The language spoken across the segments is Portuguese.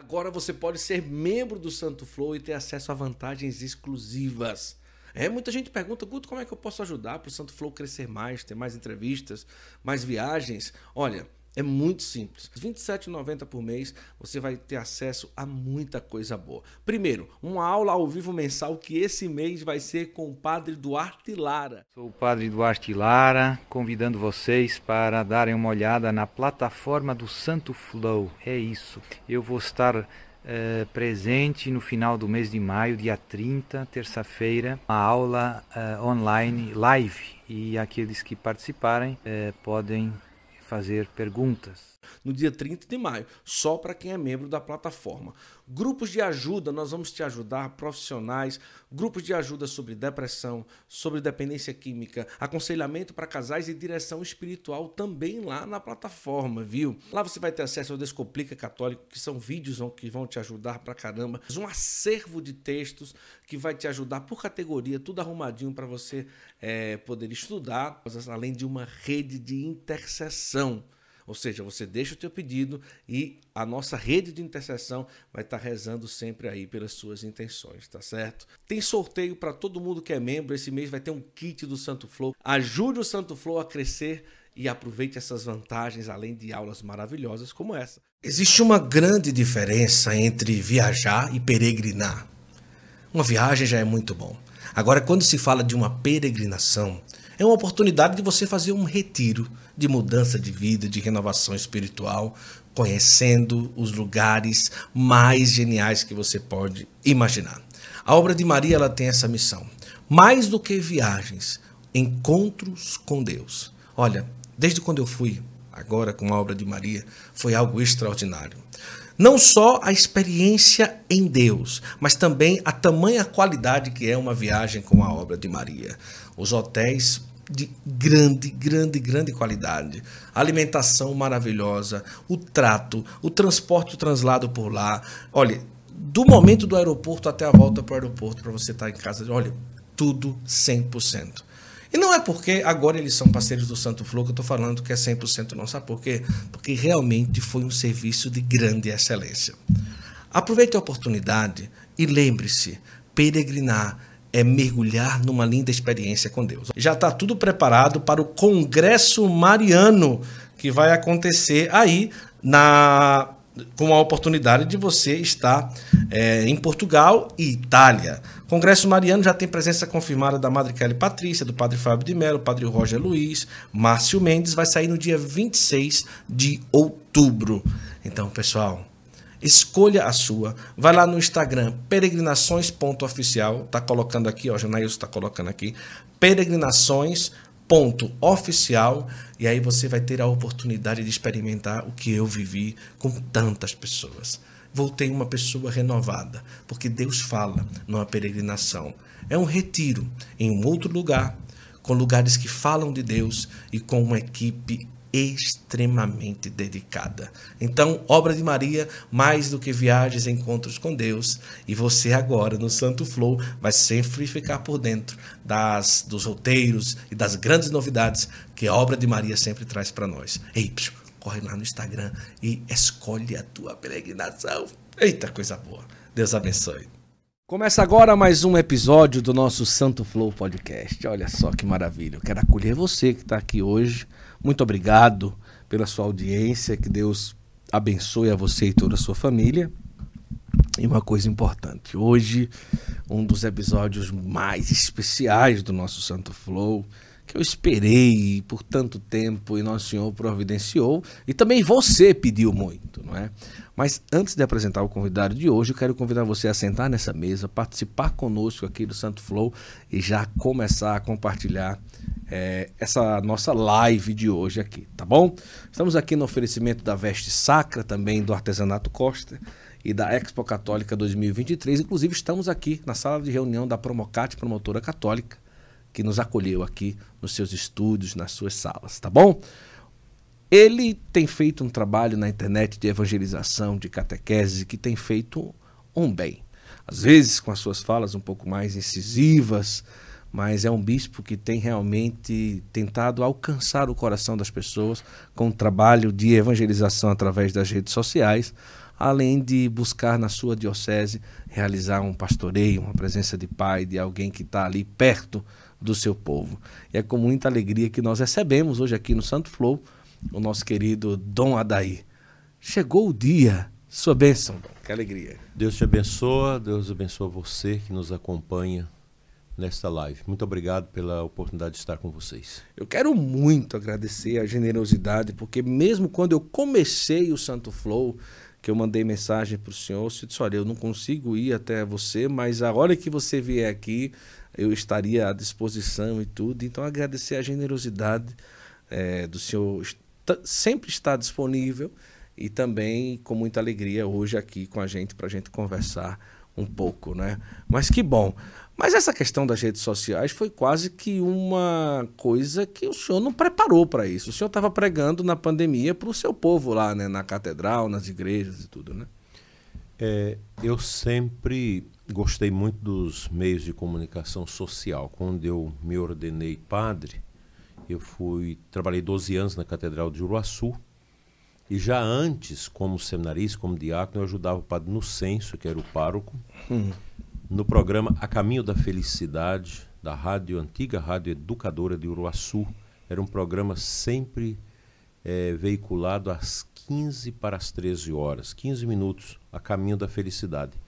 Agora você pode ser membro do Santo Flow e ter acesso a vantagens exclusivas. É, muita gente pergunta, Guto, como é que eu posso ajudar para o Santo Flow crescer mais, ter mais entrevistas, mais viagens? Olha, é muito simples. R$ 27,90 por mês você vai ter acesso a muita coisa boa. Primeiro, uma aula ao vivo mensal que esse mês vai ser com o Padre Duarte Lara. Sou o Padre Duarte Lara, convidando vocês para darem uma olhada na plataforma do Santo Flow. É isso. Eu vou estar Uh, presente no final do mês de maio, dia 30, terça-feira, uma aula uh, online live e aqueles que participarem uh, podem fazer perguntas. No dia 30 de maio, só para quem é membro da plataforma. Grupos de ajuda, nós vamos te ajudar, profissionais, grupos de ajuda sobre depressão, sobre dependência química, aconselhamento para casais e direção espiritual também lá na plataforma, viu? Lá você vai ter acesso ao Descomplica Católico, que são vídeos que vão te ajudar pra caramba, um acervo de textos que vai te ajudar por categoria, tudo arrumadinho para você é, poder estudar, além de uma rede de intercessão. Ou seja, você deixa o teu pedido e a nossa rede de intercessão vai estar rezando sempre aí pelas suas intenções, tá certo? Tem sorteio para todo mundo que é membro. Esse mês vai ter um kit do Santo Flow. Ajude o Santo Flow a crescer e aproveite essas vantagens além de aulas maravilhosas como essa. Existe uma grande diferença entre viajar e peregrinar. Uma viagem já é muito bom. Agora, quando se fala de uma peregrinação, é uma oportunidade de você fazer um retiro de mudança de vida, de renovação espiritual, conhecendo os lugares mais geniais que você pode imaginar. A obra de Maria ela tem essa missão. Mais do que viagens, encontros com Deus. Olha, desde quando eu fui agora com a obra de Maria, foi algo extraordinário. Não só a experiência em Deus, mas também a tamanha qualidade que é uma viagem com a obra de Maria. Os hotéis de grande, grande, grande qualidade. Alimentação maravilhosa, o trato, o transporte, o translado por lá. Olha, do momento do aeroporto até a volta para o aeroporto, para você estar em casa, olha, tudo 100%. E não é porque agora eles são parceiros do Santo Flor que eu estou falando que é 100% não. Sabe por quê? Porque realmente foi um serviço de grande excelência. Aproveite a oportunidade e lembre-se, peregrinar é mergulhar numa linda experiência com Deus. Já está tudo preparado para o Congresso Mariano, que vai acontecer aí na com a oportunidade de você estar é, em Portugal e Itália. Congresso Mariano já tem presença confirmada da Madre Kelly Patrícia, do Padre Fábio de Mello, Padre Roger Luiz, Márcio Mendes, vai sair no dia 26 de outubro. Então, pessoal, Escolha a sua. Vai lá no Instagram, peregrinações.oficial. Tá colocando aqui, ó, Janaílson está colocando aqui. Peregrinações.oficial. E aí você vai ter a oportunidade de experimentar o que eu vivi com tantas pessoas. Voltei uma pessoa renovada, porque Deus fala numa peregrinação. É um retiro em um outro lugar, com lugares que falam de Deus e com uma equipe extremamente dedicada. Então, obra de Maria, mais do que viagens e encontros com Deus, e você agora no Santo Flow vai sempre ficar por dentro das dos roteiros e das grandes novidades que a obra de Maria sempre traz para nós. Ei, psiu, corre lá no Instagram e escolhe a tua peregrinação. Eita, coisa boa. Deus abençoe. Começa agora mais um episódio do nosso Santo Flow Podcast. Olha só que maravilha. Eu quero acolher você que está aqui hoje muito obrigado pela sua audiência, que Deus abençoe a você e toda a sua família. E uma coisa importante, hoje um dos episódios mais especiais do nosso Santo Flow, que eu esperei por tanto tempo e nosso Senhor providenciou, e também você pediu muito, não é? Mas antes de apresentar o convidado de hoje, eu quero convidar você a sentar nessa mesa, participar conosco aqui do Santo Flow e já começar a compartilhar é, essa nossa live de hoje aqui, tá bom? Estamos aqui no oferecimento da Veste Sacra, também do Artesanato Costa e da Expo Católica 2023. Inclusive, estamos aqui na sala de reunião da Promocate, promotora católica, que nos acolheu aqui nos seus estúdios, nas suas salas, tá bom? Ele tem feito um trabalho na internet de evangelização, de catequese, que tem feito um bem. Às vezes com as suas falas um pouco mais incisivas, mas é um bispo que tem realmente tentado alcançar o coração das pessoas com um trabalho de evangelização através das redes sociais, além de buscar na sua diocese realizar um pastoreio, uma presença de pai, de alguém que está ali perto do seu povo. E é com muita alegria que nós recebemos hoje aqui no Santo Flow o nosso querido Dom Adair. Chegou o dia, sua bênção, Dom. Que alegria. Deus te abençoa, Deus abençoa você que nos acompanha nesta live. Muito obrigado pela oportunidade de estar com vocês. Eu quero muito agradecer a generosidade, porque mesmo quando eu comecei o Santo Flow, que eu mandei mensagem para o senhor, eu disse, olha, eu não consigo ir até você, mas a hora que você vier aqui, eu estaria à disposição e tudo. Então, agradecer a generosidade é, do senhor sempre estar disponível e também com muita alegria hoje aqui com a gente para a gente conversar um pouco, né? Mas que bom. Mas essa questão das redes sociais foi quase que uma coisa que o senhor não preparou para isso. O senhor estava pregando na pandemia para o seu povo lá, né? Na catedral, nas igrejas e tudo, né? É, eu sempre gostei muito dos meios de comunicação social. Quando eu me ordenei padre, eu fui trabalhei 12 anos na Catedral de Uruaçu. E já antes, como seminarista, como diácono, eu ajudava o padre no censo, que era o pároco. Hum no programa A Caminho da Felicidade, da rádio antiga Rádio Educadora de Uruaçu. Era um programa sempre é, veiculado às 15 para as 13 horas, 15 minutos, A Caminho da Felicidade.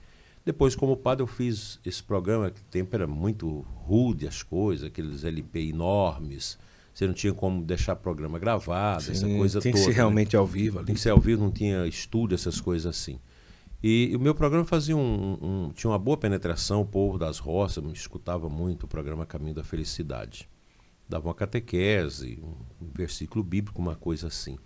Depois, como padre, eu fiz esse programa, que tempo era muito rude as coisas, aqueles LP enormes. Você não tinha como deixar programa gravado, Sim, essa coisa toda. Tem que ser né? realmente ao vivo ali. Tem que ser ao vivo, não tinha estúdio, essas coisas assim. E, e o meu programa fazia um, um, tinha uma boa penetração, o povo das roças me escutava muito o programa Caminho da Felicidade. Dava uma catequese, um, um versículo bíblico, uma coisa assim.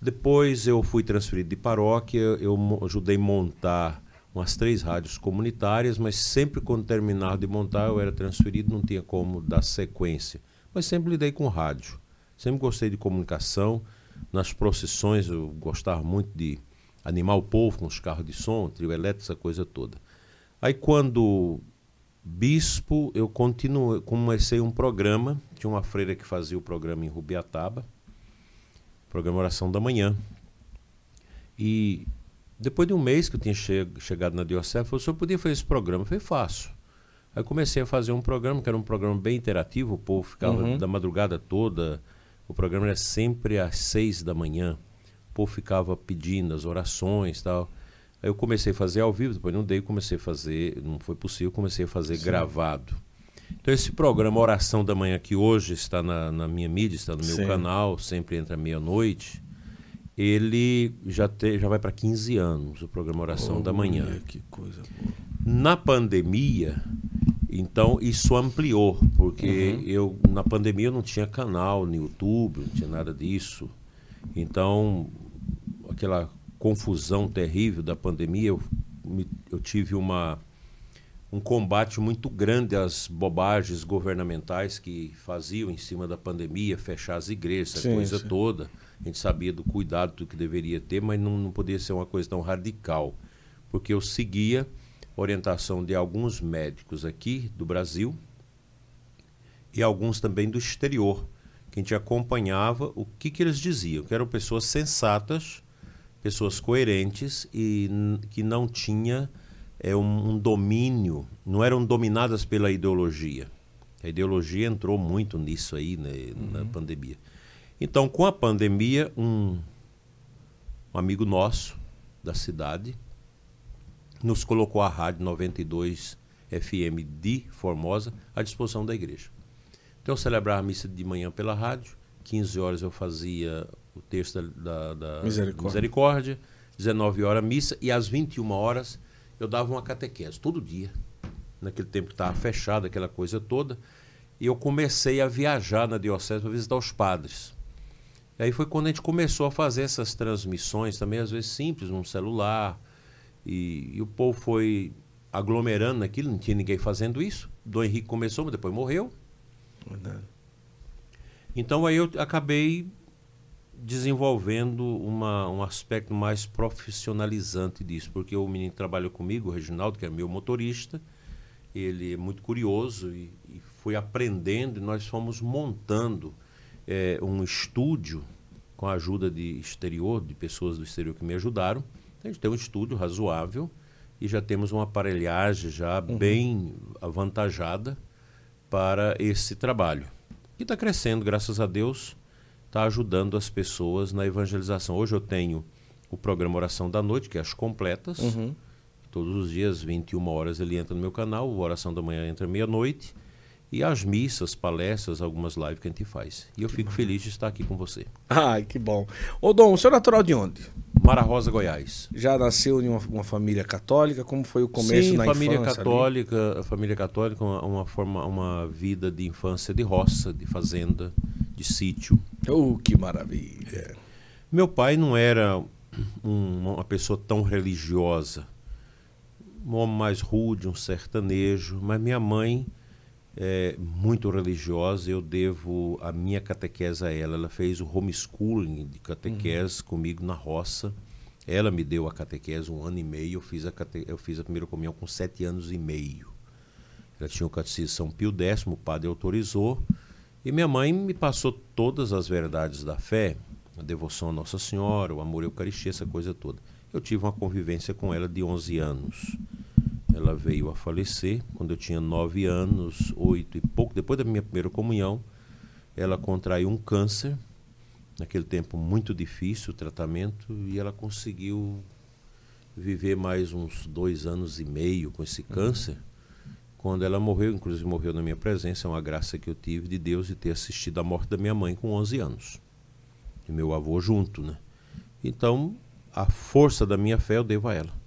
Depois eu fui transferido de paróquia, eu ajudei a montar umas três rádios comunitárias, mas sempre quando terminava de montar eu era transferido, não tinha como dar sequência. Mas sempre lidei com rádio. Sempre gostei de comunicação. Nas procissões eu gostava muito de animar o povo com os carros de som, trio elétrico, essa coisa toda. Aí quando bispo, eu continuei, comecei um programa, tinha uma freira que fazia o programa em Rubiataba, programa Oração da Manhã. E depois de um mês que eu tinha che chegado na Diocese, falou, o senhor podia fazer esse programa? Eu falei. Aí comecei a fazer um programa, que era um programa bem interativo, o povo ficava uhum. da madrugada toda, o programa era sempre às seis da manhã povo ficava pedindo as orações tal. Aí eu comecei a fazer ao vivo, depois não dei, comecei a fazer, não foi possível, comecei a fazer Sim. gravado. Então esse programa Oração da Manhã, que hoje está na, na minha mídia, está no meu Sim. canal, sempre entra meia-noite, ele já, te, já vai para 15 anos, o programa Oração oh, da Manhã. Que coisa boa. Na pandemia, então isso ampliou, porque uhum. eu na pandemia eu não tinha canal no YouTube, não tinha nada disso. Então aquela confusão terrível da pandemia, eu, eu tive uma, um combate muito grande às bobagens governamentais que faziam em cima da pandemia, fechar as igrejas, essa coisa sim. toda. A gente sabia do cuidado do que deveria ter, mas não, não podia ser uma coisa tão radical, porque eu seguia a orientação de alguns médicos aqui do Brasil e alguns também do exterior, que a gente acompanhava o que, que eles diziam, que eram pessoas sensatas, pessoas coerentes e que não tinha é, um, um, domínio, não eram dominadas pela ideologia. A ideologia entrou muito nisso aí, né, uhum. na pandemia. Então, com a pandemia, um, um amigo nosso da cidade nos colocou a rádio 92 FM de Formosa à disposição da igreja. Então, eu celebrava a missa de manhã pela rádio, 15 horas eu fazia o texto da, da Misericórdia. Misericórdia, 19 horas missa e às 21 horas eu dava uma catequese todo dia. Naquele tempo que estava fechado, aquela coisa toda. E eu comecei a viajar na diocese para visitar os padres. E aí foi quando a gente começou a fazer essas transmissões, também às vezes simples, num celular. E, e o povo foi aglomerando naquilo, não tinha ninguém fazendo isso. Dom Henrique começou, mas depois morreu. Verdade. Então aí eu acabei desenvolvendo uma, um aspecto mais profissionalizante disso, porque o menino que trabalha comigo, o Reginaldo, que é meu motorista, ele é muito curioso e, e foi aprendendo, e nós fomos montando é, um estúdio com a ajuda de exterior, de pessoas do exterior que me ajudaram. A A gente tem um estúdio razoável e já temos uma aparelhagem já uhum. bem avantajada para esse trabalho. Que está crescendo, graças a Deus, está ajudando as pessoas na evangelização. Hoje eu tenho o programa Oração da Noite, que é as completas. Uhum. Todos os dias, 21 horas, ele entra no meu canal. O Oração da Manhã entra meia-noite. E as missas, palestras, algumas lives que a gente faz. E eu que fico bom. feliz de estar aqui com você. Ai, que bom. Ô Dom, o senhor é natural de onde? Mara Rosa, Goiás. Já nasceu em uma, uma, família católica? Como foi o começo Sim, na família infância? Católica, ali? família católica, uma, uma, forma, uma vida de infância de roça, de fazenda, de sítio. Oh, que maravilha. Meu pai não era um, uma pessoa tão religiosa. Um homem mais rude, um sertanejo, mas minha mãe é muito religiosa, eu devo a minha catequese a ela. Ela fez o homeschooling de catequese uhum. comigo na roça. Ela me deu a catequese um ano e meio. Eu fiz a, cate... eu fiz a primeira comunhão com sete anos e meio. Ela tinha o catecismo São Pio X, o padre autorizou. E minha mãe me passou todas as verdades da fé, a devoção a Nossa Senhora, o amor à Eucaristia, essa coisa toda. Eu tive uma convivência com ela de 11 anos. Ela veio a falecer quando eu tinha nove anos, oito e pouco. Depois da minha primeira comunhão, ela contraiu um câncer. Naquele tempo muito difícil o tratamento e ela conseguiu viver mais uns dois anos e meio com esse câncer. Uhum. Quando ela morreu, inclusive morreu na minha presença, é uma graça que eu tive de Deus de ter assistido a morte da minha mãe com 11 anos. E meu avô junto, né? Então, a força da minha fé eu devo a ela.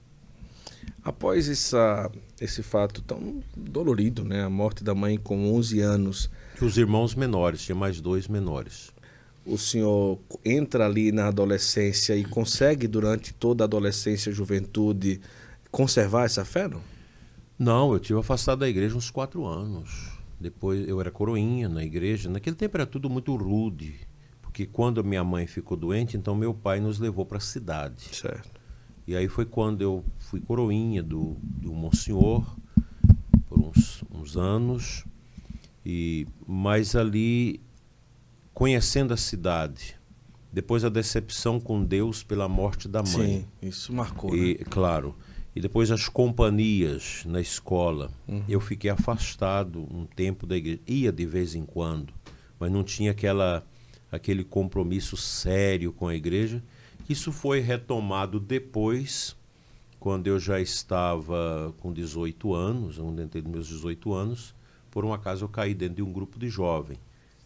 Após essa, esse fato tão dolorido, né, a morte da mãe com 11 anos. Os irmãos menores, tinha mais dois menores. O senhor entra ali na adolescência e consegue, durante toda a adolescência e juventude, conservar essa fé, não? Não, eu tive afastado da igreja uns quatro anos. Depois eu era coroinha na igreja. Naquele tempo era tudo muito rude, porque quando minha mãe ficou doente, então meu pai nos levou para a cidade. Certo. E aí foi quando eu fui coroinha do, do Monsenhor por uns, uns anos. E, mas ali, conhecendo a cidade, depois a decepção com Deus pela morte da mãe. Sim, isso marcou. E, né? Claro. E depois as companhias na escola. Uhum. Eu fiquei afastado um tempo da igreja. Ia de vez em quando, mas não tinha aquela, aquele compromisso sério com a igreja. Isso foi retomado depois, quando eu já estava com 18 anos, onde entrei nos meus 18 anos, por um acaso eu caí dentro de um grupo de jovem.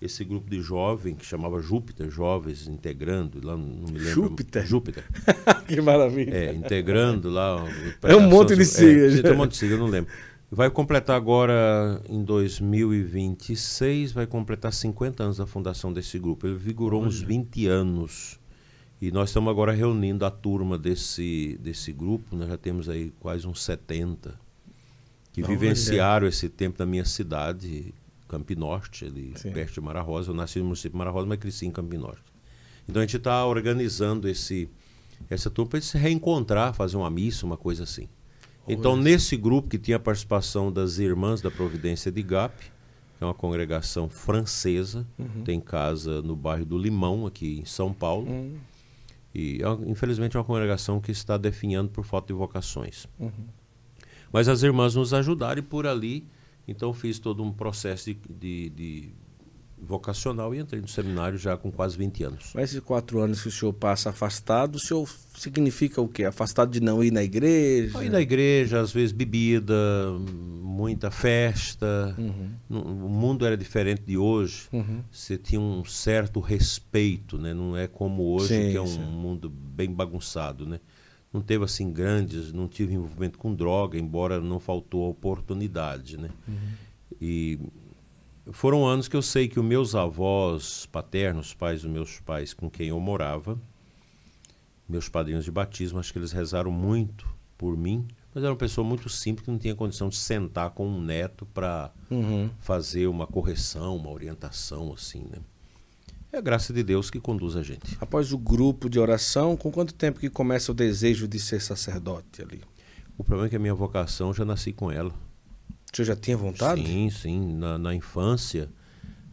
Esse grupo de jovem, que chamava Júpiter, Jovens Integrando, lá não me lembro. Júpiter? Júpiter. que maravilha. É, integrando lá. É um monte de siglas. É, tem um monte de siglas, eu não lembro. Vai completar agora, em 2026, vai completar 50 anos da fundação desse grupo. Ele vigorou Olha. uns 20 anos. E nós estamos agora reunindo a turma desse, desse grupo, nós já temos aí quase uns 70 que Não, vivenciaram é. esse tempo na minha cidade, Campinorte, ali Sim. perto de Mara Rosa. Eu nasci no município de Mara Rosa, mas cresci em Campinorte. Então a gente está organizando esse, essa turma para se reencontrar, fazer uma missa, uma coisa assim. Então, nesse grupo que tinha a participação das Irmãs da Providência de Gap, que é uma congregação francesa, uhum. tem casa no bairro do Limão, aqui em São Paulo. Uhum. E infelizmente é uma congregação que está definhando por falta de vocações. Uhum. Mas as irmãs nos ajudaram e por ali, então fiz todo um processo de, de, de vocacional e entrei no seminário já com quase 20 anos. Mas esses quatro anos que o senhor passa afastado, o senhor significa o quê? Afastado de não ir na igreja? Não ir na igreja, às vezes bebida, muita festa. Uhum. O mundo era diferente de hoje. Uhum. Você tinha um certo respeito, né? Não é como hoje, sim, que é um sim. mundo bem bagunçado, né? Não teve assim grandes, não tive envolvimento com droga, embora não faltou a oportunidade, né? Uhum. E foram anos que eu sei que os meus avós paternos, pais dos meus pais com quem eu morava, meus padrinhos de batismo, acho que eles rezaram muito por mim, mas era uma pessoa muito simples que não tinha condição de sentar com um neto para uhum. fazer uma correção, uma orientação assim, né? É a graça de Deus que conduz a gente. Após o grupo de oração, com quanto tempo que começa o desejo de ser sacerdote ali? O problema é que a minha vocação já nasci com ela. Você já tinha vontade? Sim, sim. Na, na infância,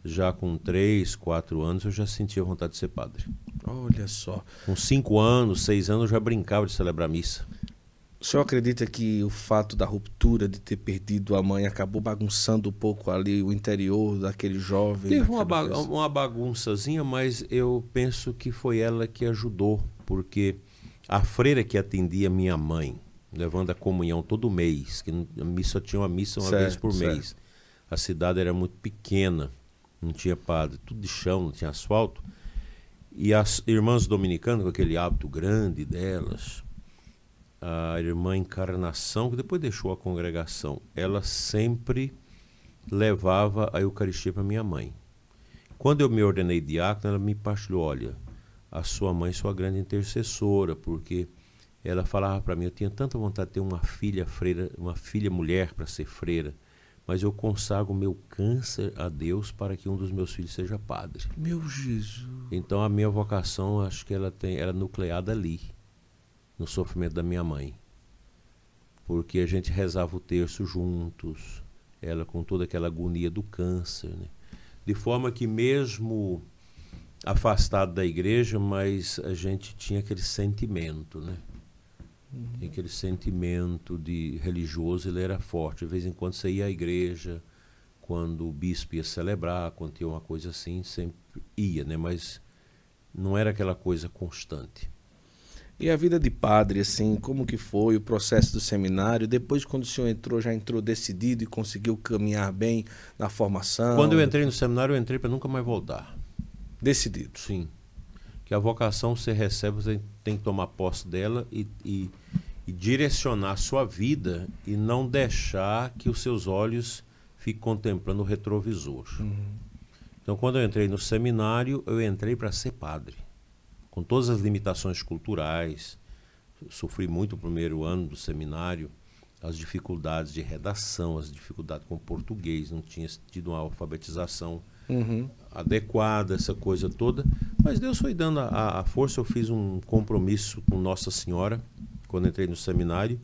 já com três, quatro anos, eu já sentia vontade de ser padre. Olha só. Com cinco anos, seis anos, eu já brincava de celebrar missa. O senhor acredita que o fato da ruptura, de ter perdido a mãe, acabou bagunçando um pouco ali o interior daquele jovem? Teve uma, ba uma bagunçazinha, mas eu penso que foi ela que ajudou, porque a freira que atendia minha mãe, levando a comunhão todo mês, que a missa tinha uma missa uma certo, vez por certo. mês. A cidade era muito pequena, não tinha padre, tudo de chão, não tinha asfalto. E as irmãs dominicanas, com aquele hábito grande delas, a irmã Encarnação, que depois deixou a congregação, ela sempre levava a Eucaristia para minha mãe. Quando eu me ordenei diácono, ela me partilhou: olha, a sua mãe é sua grande intercessora, porque ela falava para mim: eu tinha tanta vontade de ter uma filha freira, uma filha mulher para ser freira, mas eu consagro meu câncer a Deus para que um dos meus filhos seja padre. Meu Jesus. Então a minha vocação, acho que ela tem, ela é nucleada ali no sofrimento da minha mãe. Porque a gente rezava o terço juntos, ela com toda aquela agonia do câncer, né? De forma que mesmo afastado da igreja, mas a gente tinha aquele sentimento, né? Uhum. Aquele sentimento de religioso, ele era forte. De vez em quando você ia à igreja, quando o bispo ia celebrar, quando tinha uma coisa assim, sempre ia, né? Mas não era aquela coisa constante. E a vida de padre, assim, como que foi o processo do seminário? Depois, quando o senhor entrou, já entrou decidido e conseguiu caminhar bem na formação? Quando eu entrei no seminário, eu entrei para nunca mais voltar. Decidido? Sim. Que a vocação você recebe, você tem que tomar posse dela e, e, e direcionar a sua vida e não deixar que os seus olhos fiquem contemplando o retrovisor. Uhum. Então, quando eu entrei no seminário, eu entrei para ser padre com todas as limitações culturais. Sofri muito o primeiro ano do seminário, as dificuldades de redação, as dificuldades com português, não tinha tido uma alfabetização uhum. adequada, essa coisa toda. Mas Deus foi dando a, a, força. Eu fiz um compromisso com Nossa Senhora, quando entrei no seminário,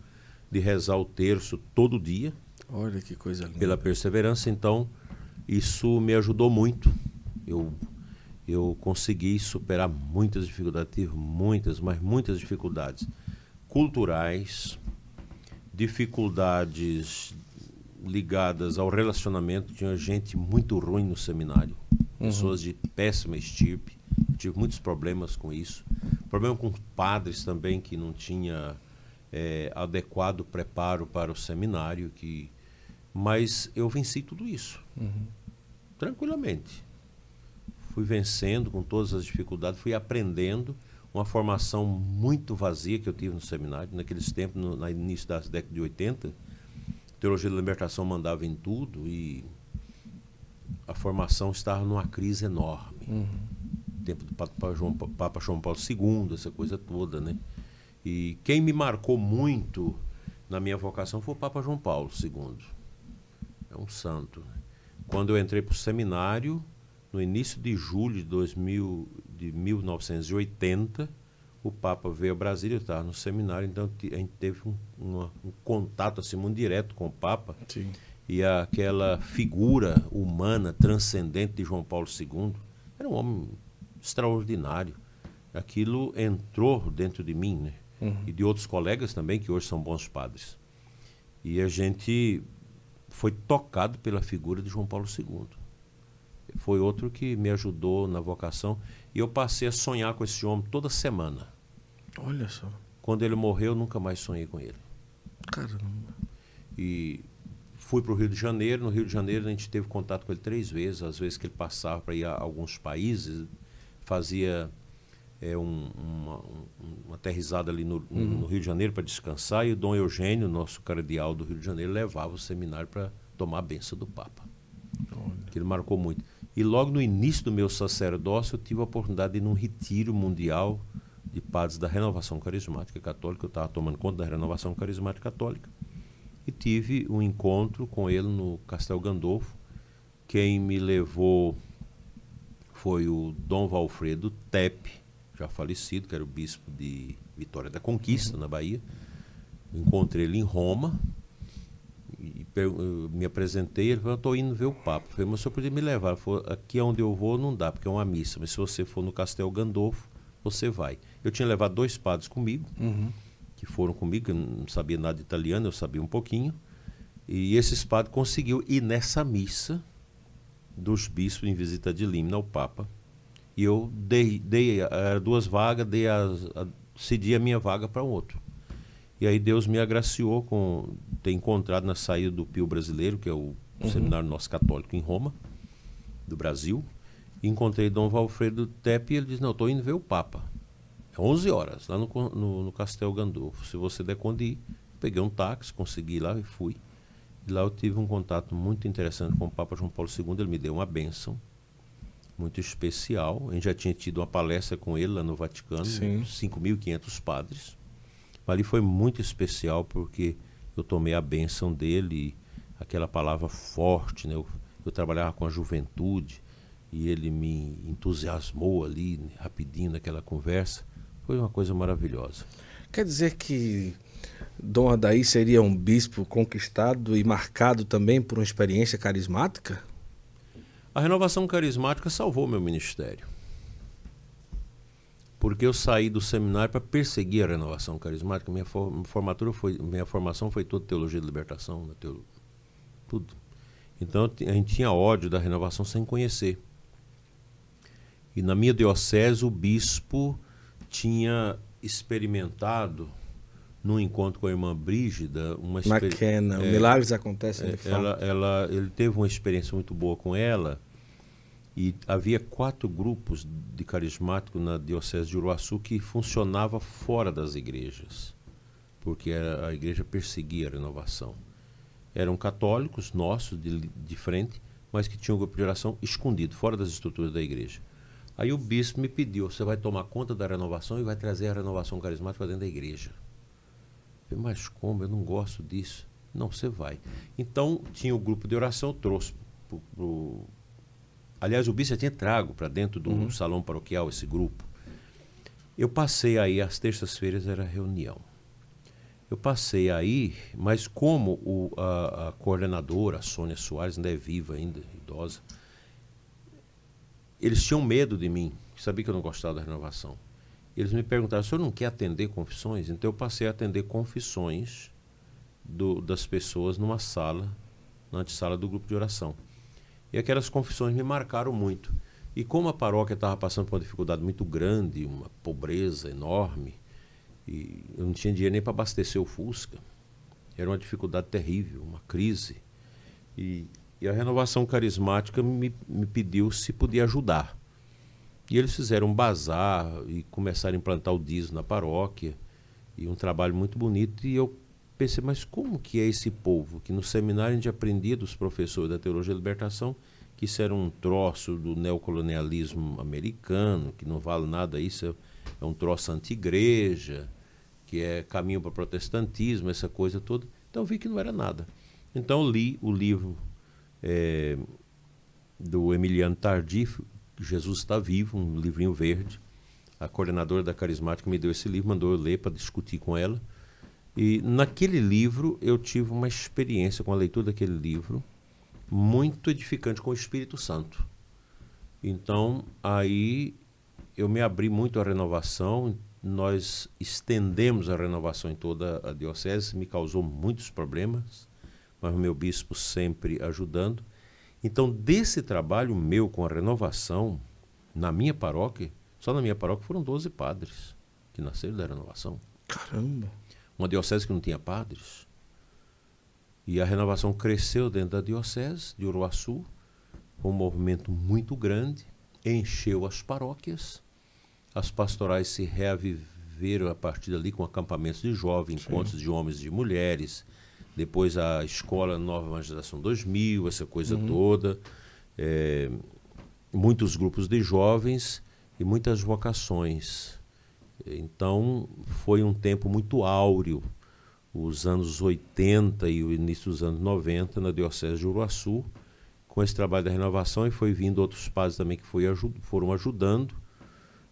de rezar o terço todo dia. Olha que coisa linda. Pela perseverança, então, isso me ajudou muito. Eu eu consegui superar muitas dificuldades, tive muitas, mas muitas dificuldades culturais, dificuldades ligadas ao relacionamento. Tinha gente muito ruim no seminário, uhum. pessoas de péssima estirpe. Tive muitos problemas com isso. Problema com padres também que não tinha é, adequado preparo para o seminário, que mas eu venci tudo isso uhum. tranquilamente fui vencendo com todas as dificuldades, fui aprendendo uma formação muito vazia que eu tive no seminário, naqueles tempos, no, no início das décadas de 80. Teologia da Libertação mandava em tudo e a formação estava numa crise enorme. Uhum. Tempo do Papa João, Papa João Paulo II, essa coisa toda, né? E quem me marcou muito na minha vocação foi o Papa João Paulo II. É um santo. Né? Quando eu entrei para o seminário, no início de julho de, 2000, de 1980, o Papa veio a Brasília, eu estava no seminário, então a gente teve um, uma, um contato assim, muito direto com o Papa. Sim. E aquela figura humana, transcendente de João Paulo II, era um homem extraordinário. Aquilo entrou dentro de mim, né? Uhum. E de outros colegas também, que hoje são bons padres. E a gente foi tocado pela figura de João Paulo II foi outro que me ajudou na vocação. E eu passei a sonhar com esse homem toda semana. Olha só. Quando ele morreu, eu nunca mais sonhei com ele. Caramba. E fui para o Rio de Janeiro. No Rio de Janeiro, a gente teve contato com ele três vezes. Às vezes que ele passava para ir a alguns países, fazia é, um, uma, um, uma aterrizada ali no, uhum. no Rio de Janeiro para descansar. E o Dom Eugênio, nosso cardeal do Rio de Janeiro, levava o seminário para tomar a benção do Papa. Olha. Que ele marcou muito. E logo no início do meu sacerdócio, eu tive a oportunidade de ir num retiro mundial de padres da Renovação Carismática Católica. Eu estava tomando conta da Renovação Carismática Católica. E tive um encontro com ele no Castel Gandolfo. Quem me levou foi o Dom Valfredo Tepe, já falecido, que era o bispo de Vitória da Conquista, uhum. na Bahia. Encontrei ele em Roma, me apresentei, ele falou, estou indo ver o Papa. Eu falei, mas o senhor podia me levar? Ele falou, aqui onde eu vou não dá, porque é uma missa, mas se você for no Castel Gandolfo, você vai. Eu tinha levado dois padres comigo, Uhum. que foram comigo, eu não sabia nada de italiano, eu sabia um pouquinho. E esses padres conseguiu ir nessa missa dos bispos em visita de Limna ao Papa. E eu dei, dei eh, duas vagas, dei as, a, cedi a minha vaga para um outro. E aí Deus me agraciou com ter encontrado na saída do Pio Brasileiro, que é o seminário nosso católico em Roma, do Brasil. Encontrei Dom Valfredo Tepe e ele disse, não, estou indo ver o Papa. É 11 horas, lá no, no, no Castel Gandolfo. Se você der de ir, peguei um táxi, consegui ir lá e fui. E lá eu tive um contato muito interessante com o Papa João Paulo II. Ele me deu uma bênção muito especial. A gente já tinha tido uma palestra com ele lá no Vaticano, Sim. 5.500 padres. Mas ali foi muito especial porque eu tomei a bênção dele, aquela palavra forte, né? Eu, eu trabalhava com a juventude e ele me entusiasmou ali rapidinho naquela conversa. Foi uma coisa maravilhosa. Quer dizer que Dom Adaí seria um bispo conquistado e marcado também por uma experiência carismática? A renovação carismática salvou meu ministério. Porque eu saí do seminário para perseguir a renovação carismática. Minha for- formatura foi, minha formação foi toda teologia de libertação, teolo- tudo. Então a gente tinha ódio da renovação sem conhecer. E na minha diocese o bispo tinha experimentado num encontro com a irmã Brígida uma experi- McKenna, é, milagres acontecem, ele é, ela, ela, ele teve uma experiência muito boa com ela e havia quatro grupos de carismáticos na diocese de Uruaçu que funcionava fora das igrejas, porque a, a igreja perseguia a renovação. Eram católicos nossos de, de frente, mas que tinham um grupo de oração escondido, fora das estruturas da igreja. Aí o bispo me pediu: você vai tomar conta da renovação e vai trazer a renovação carismática para dentro da igreja. Eu falei, mas como? Eu não gosto disso. Não, você vai. Então, tinha o grupo de oração, trouxe pro, pro... Aliás, o bispo já tinha trago para dentro do salão paroquial esse grupo. Eu passei aí, às terças-feiras era reunião. Eu passei aí, mas como o, a, a coordenadora, a Sônia Soares, ainda é viva ainda, idosa, eles tinham medo de mim, sabia que eu não gostava da renovação. Eles me perguntaram, o senhor não quer atender confissões? Então eu passei a atender confissões do, das pessoas numa sala, na antessala do grupo de oração. E aquelas confissões me marcaram muito. E como a paróquia estava passando por uma dificuldade muito grande, uma pobreza enorme, e eu não tinha dinheiro nem para abastecer o Fusca, era uma dificuldade terrível, uma crise. E, e a renovação carismática me, me pediu se podia ajudar. E eles fizeram um bazar e começaram a implantar o dízimo na paróquia. E um trabalho muito bonito. E eu pensei, mas como que é esse povo? Que no seminário a gente aprendia dos professores da Teologia da Libertação que isso era um troço do neocolonialismo americano, que não vale nada, isso é, é um troço anti-igreja, que é caminho para o protestantismo, essa coisa toda. Então vi que não era nada. Então li o livro é, do Emiliano Tardif, Jesus está vivo, um livrinho verde. A coordenadora da Carismática me deu esse livro, mandou eu ler para discutir com ela. E naquele livro eu tive uma experiência com a leitura daquele livro muito edificante com o Espírito Santo. Então, aí eu me abri muito à renovação, nós estendemos a renovação em toda a diocese, me causou muitos problemas, mas o meu bispo sempre ajudando. Então, desse trabalho meu com a renovação, na minha paróquia, só na minha paróquia foram 12 padres que nasceram da renovação. Caramba. Uma diocese que não tinha padres. E a renovação cresceu dentro da diocese de Uruaçu, com um movimento muito grande, encheu as paróquias, as pastorais se reaviveram a partir dali com acampamentos de jovens, encontros de homens e de mulheres, depois a escola Nova Evangelização 2000, essa coisa toda, é, muitos grupos de jovens e muitas vocações. Então foi um tempo muito áureo, os anos 80 e o início dos anos 90 na Diocese de Uruaçu, com esse trabalho da renovação e foi vindo outros padres também que foi, foram ajudando.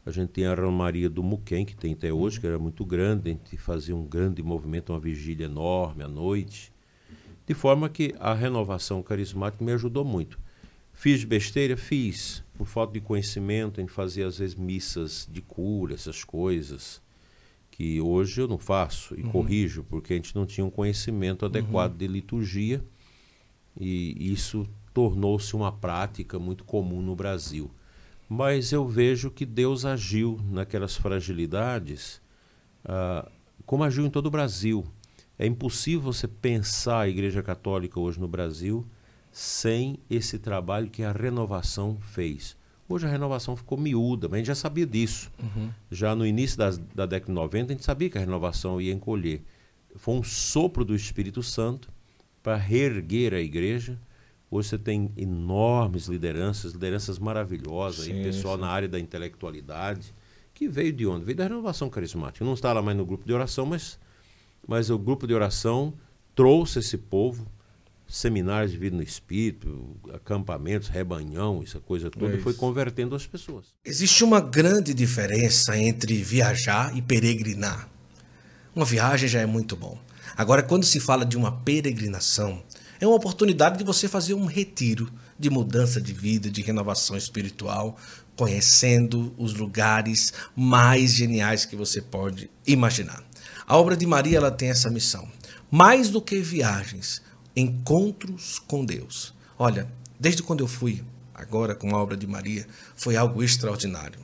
A gente tem a Romaria do Muquem, que tem até hoje, que era muito grande, a gente fazia um grande movimento, uma vigília enorme à noite. De forma que a renovação carismática me ajudou muito. Fiz besteira? Fiz. Por falta de conhecimento, a gente fazia às vezes missas de cura, essas coisas, que hoje eu não faço e uhum. corrijo, porque a gente não tinha um conhecimento adequado uhum. de liturgia e isso tornou-se uma prática muito comum no Brasil. Mas eu vejo que Deus agiu naquelas fragilidades, uh, como agiu em todo o Brasil. É impossível você pensar a Igreja Católica hoje no Brasil sem esse trabalho que a renovação fez. Hoje a renovação ficou miúda, mas a gente já sabia disso. Uhum. Já no início das, da década de 90, a gente sabia que a renovação ia encolher. Foi um sopro do Espírito Santo para reerguer a igreja. Hoje você tem enormes lideranças, lideranças maravilhosas, sim, pessoal sim. na área da intelectualidade, que veio de onde? Veio da renovação carismática. Não está lá mais no grupo de oração, mas, mas o grupo de oração trouxe esse povo seminários de vida no espírito, acampamentos, rebanhão, essa coisa toda, é foi convertendo as pessoas. Existe uma grande diferença entre viajar e peregrinar. Uma viagem já é muito bom. Agora, quando se fala de uma peregrinação, é uma oportunidade de você fazer um retiro de mudança de vida, de renovação espiritual, conhecendo os lugares mais geniais que você pode imaginar. A obra de Maria ela tem essa missão. Mais do que viagens, encontros com Deus. Olha, desde quando eu fui agora com a obra de Maria, foi algo extraordinário.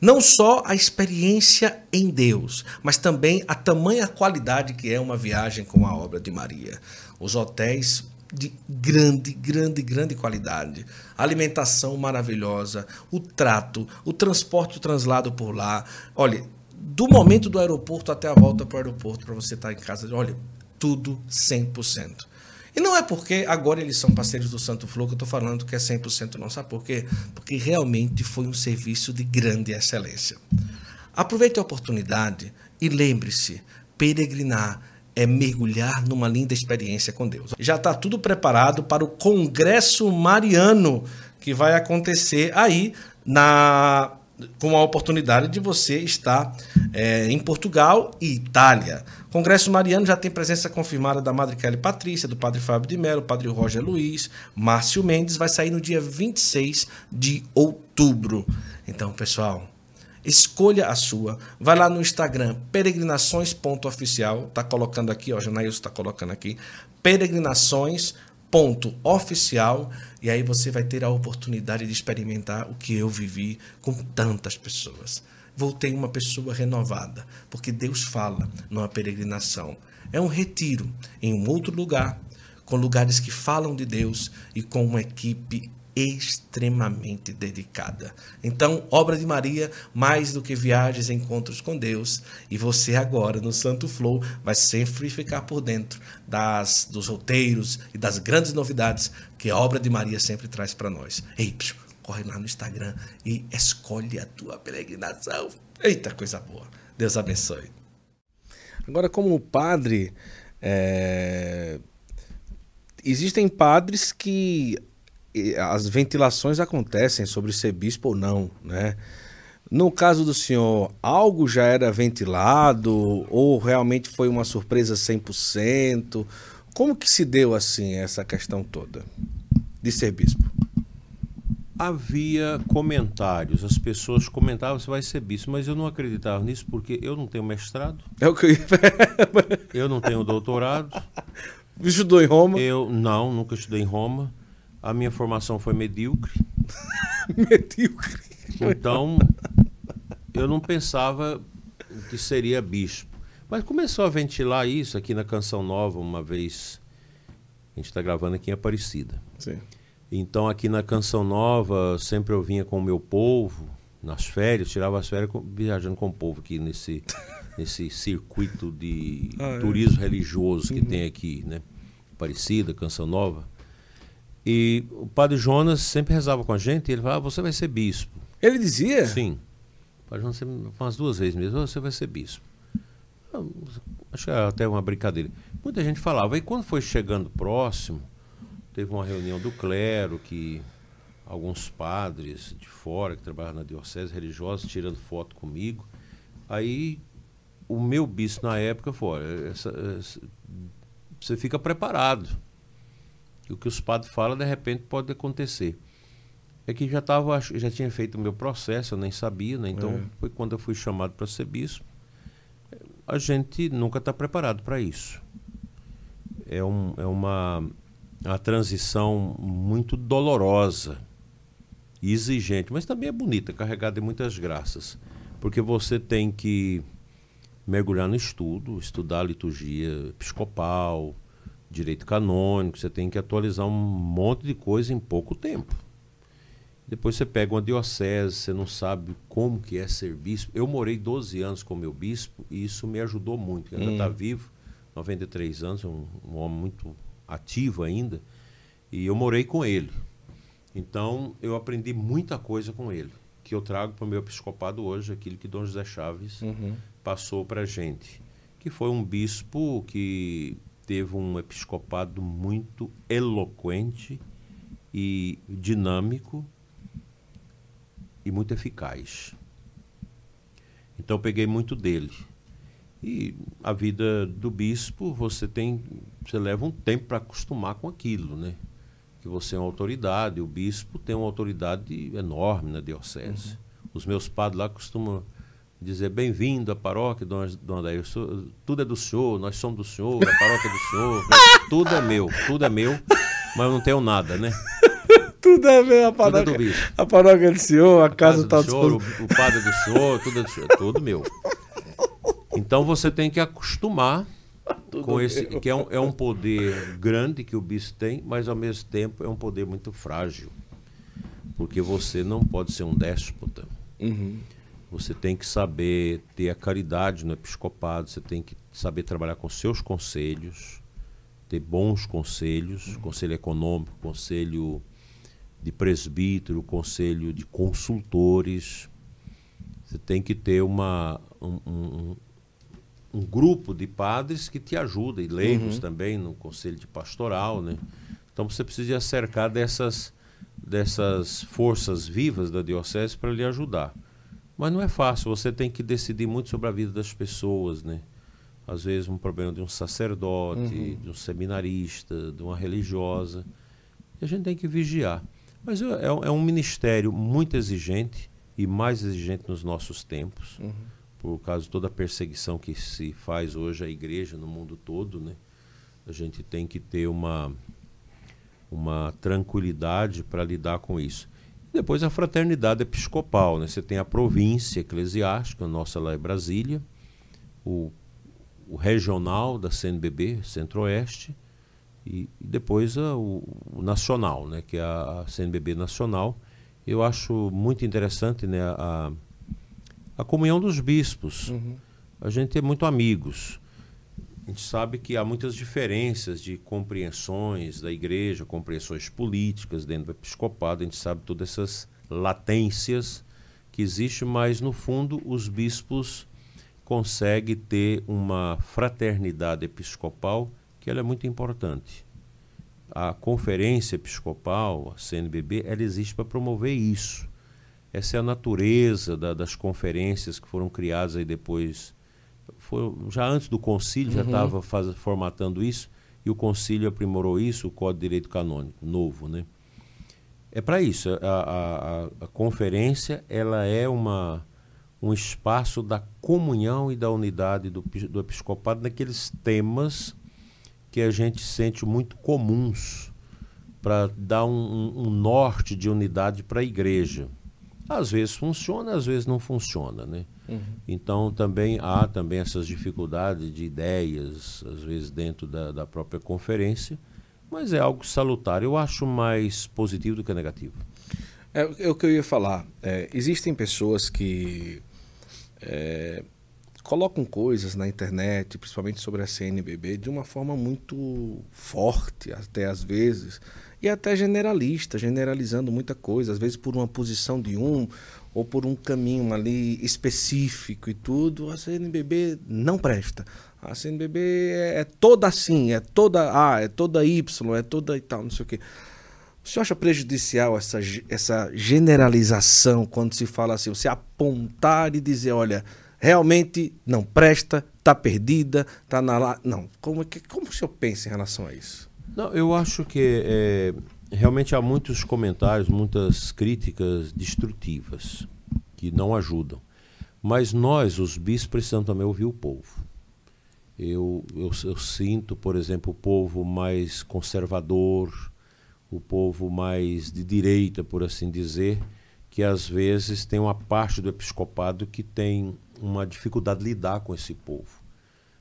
Não só a experiência em Deus, mas também a tamanha qualidade que é uma viagem com a obra de Maria. Os hotéis de grande, grande, grande qualidade. Alimentação maravilhosa, o trato, o transporte, o translado por lá. Olha, do momento do aeroporto até a volta para o aeroporto, para você estar em casa, olha, tudo 100%. E não é porque agora eles são parceiros do Santo Flow que eu estou falando que é 100% não. Sabe por quê? Porque realmente foi um serviço de grande excelência. Aproveite a oportunidade e lembre-se: peregrinar é mergulhar numa linda experiência com Deus. Já está tudo preparado para o Congresso Mariano que vai acontecer aí na com a oportunidade de você estar é, em Portugal e Itália. O Congresso Mariano já tem presença confirmada da Madre Kelly Patrícia, do Padre Fábio de Mello, Padre Roger Luiz, Márcio Mendes, vai sair no dia 26 de outubro. Então, pessoal, escolha a sua. Vai lá no Instagram, peregrinações.oficial, tá colocando aqui, ó, Janaílson está colocando aqui, peregrinações.oficial e aí você vai ter a oportunidade de experimentar o que eu vivi com tantas pessoas. Voltei uma pessoa renovada, porque Deus fala numa peregrinação. É um retiro em um outro lugar, com lugares que falam de Deus e com uma equipe extremamente dedicada. Então, obra de Maria, mais do que viagens e encontros com Deus, e você agora no Santo Flow vai sempre ficar por dentro das dos roteiros e das grandes novidades que a obra de Maria sempre traz para nós. Ei, psiu, corre lá no Instagram e escolhe a tua peregrinação. Eita, coisa boa. Deus abençoe. Agora, como padre, é... existem padres que as ventilações acontecem sobre ser bispo ou não, né? No caso do senhor, algo já era ventilado ou realmente foi uma surpresa 100%? Como que se deu assim essa questão toda de ser bispo? Havia comentários, as pessoas comentavam você vai ser bispo, mas eu não acreditava nisso porque eu não tenho mestrado. É o que eu, eu não tenho doutorado. Estudou em Roma? Eu não, nunca estudei em Roma. A minha formação foi medíocre. medíocre. Então, eu não pensava que seria bispo. Mas começou a ventilar isso aqui na Canção Nova, uma vez. A gente está gravando aqui em Aparecida. Sim. Então, aqui na Canção Nova, sempre eu vinha com o meu povo, nas férias, tirava as férias viajando com o povo aqui nesse, nesse circuito de ah, é. turismo é. religioso que uhum. tem aqui, né? Aparecida, Canção Nova. E o padre Jonas sempre rezava com a gente e ele falava, ah, você vai ser bispo. Ele dizia? Sim. O padre Jonas sempre, umas duas vezes mesmo, você vai ser bispo. Eu, acho que era até uma brincadeira. Muita gente falava. E quando foi chegando próximo, teve uma reunião do clero que alguns padres de fora que trabalhavam na diocese religiosa tirando foto comigo. Aí o meu bispo na época foi, essa, essa, você fica preparado o que os padres falam de repente pode acontecer. É que já tava, já tinha feito o meu processo, eu nem sabia, né? Então É. foi quando eu fui chamado para ser bispo. A gente nunca está preparado para isso. É, um, é uma, uma transição muito dolorosa e exigente, mas também é bonita, carregada de muitas graças. Porque você tem que mergulhar no estudo, estudar a liturgia episcopal, direito canônico, você tem que atualizar um monte de coisa em pouco tempo. Depois você pega uma diocese, você não sabe como que é ser bispo. Eu morei 12 anos com meu bispo e isso me ajudou muito. Ele ainda está vivo, 93 anos, é um, um homem muito ativo ainda. E eu morei com ele. Então eu aprendi muita coisa com ele, que eu trago para o meu episcopado hoje, aquilo que Dom José Chaves Uhum. passou para a gente. Que foi um bispo que teve um episcopado muito eloquente e dinâmico e muito eficaz. Então eu peguei muito dele. E a vida do bispo, você tem, você leva um tempo para acostumar com aquilo, né? Que você é uma autoridade, o bispo tem uma autoridade enorme na diocese. Os meus padres lá costumam dizer bem-vindo à paróquia, Dona, Dona Daí, tudo é do senhor, nós somos do senhor, a paróquia é do senhor, tudo é meu, tudo é meu, mas eu não tenho nada, né? Tudo é ver a Tudo é paróquia. do bispo. a paróquia do senhor, a casa casa tá do senhor, o, o padre do senhor, tudo é do senhor, é tudo meu. Então você tem que acostumar com esse, que é um, é um poder grande que o bispo tem, mas ao mesmo tempo é um poder muito frágil. Porque você não pode ser um déspota. Uhum. Você tem que saber ter a caridade no episcopado, você tem que saber trabalhar com seus conselhos, ter bons conselhos, conselho econômico, conselho de presbítero, conselho de consultores. Você tem que ter uma, um, um- um grupo de padres que te ajuda, e leigos também, no conselho de pastoral. Né? Então você precisa se cercar dessas, dessas forças vivas da diocese para lhe ajudar. Mas não é fácil, você tem que decidir muito sobre a vida das pessoas, né? Às vezes um problema de um sacerdote, de um seminarista, de uma religiosa. E a gente tem que vigiar. Mas é, é um- é ministério muito exigente e mais exigente nos nossos tempos, por causa de toda a perseguição que se faz hoje à igreja no mundo todo, né? A gente tem que ter uma uma tranquilidade para lidar com isso. Depois a fraternidade episcopal, né? Você tem a província eclesiástica, a nossa lá é Brasília, o, o regional da CNBB, Centro-Oeste, e, e depois a- o, o nacional, né? Que é a, a CNBB nacional. Eu acho muito interessante, né? A, a comunhão dos bispos. A gente é muito amigos. A gente sabe que há muitas diferenças de compreensões da igreja, compreensões políticas dentro do episcopado, a gente sabe todas essas latências que existem, mas no fundo os bispos conseguem ter uma fraternidade episcopal que ela é muito importante. A conferência episcopal, a CNBB, ela existe para promover isso. Essa é a natureza da- das conferências que foram criadas aí depois foi já antes do concílio já estava formatando isso e o concílio aprimorou isso o Código de Direito Canônico novo né? É para isso a, a, a- conferência ela é uma um espaço da comunhão e da unidade do, do episcopado naqueles temas que a gente sente muito comuns para dar um- um norte de unidade para a igreja às vezes funciona às vezes não funciona né então também há também essas dificuldades de ideias, às vezes dentro da, da própria conferência, mas é algo salutar. Eu acho mais positivo do que negativo. É, é o que eu ia falar. É, existem pessoas que é, colocam coisas na internet, principalmente sobre a CNBB, de uma forma muito forte, até às vezes, e até generalista, generalizando muita coisa, às vezes por uma posição de um ou por um caminho ali específico e tudo. A CNBB não presta. A CNBB é, é toda assim, é toda A, é toda Y, é toda e tal, não sei o quê. O senhor acha prejudicial essa, essa generalização quando se fala assim, você apontar e dizer, olha, realmente não presta, está perdida, está na. Não, como, é como o senhor pensa em relação a isso? Não, eu acho que é, realmente há muitos comentários, muitas críticas destrutivas que não ajudam. Mas nós, os bispos, precisamos também ouvir o povo. Eu, eu, eu, sinto, por exemplo, o povo mais conservador, o povo mais de direita, por assim dizer, que às vezes tem uma parte do episcopado que tem uma dificuldade de lidar com esse povo.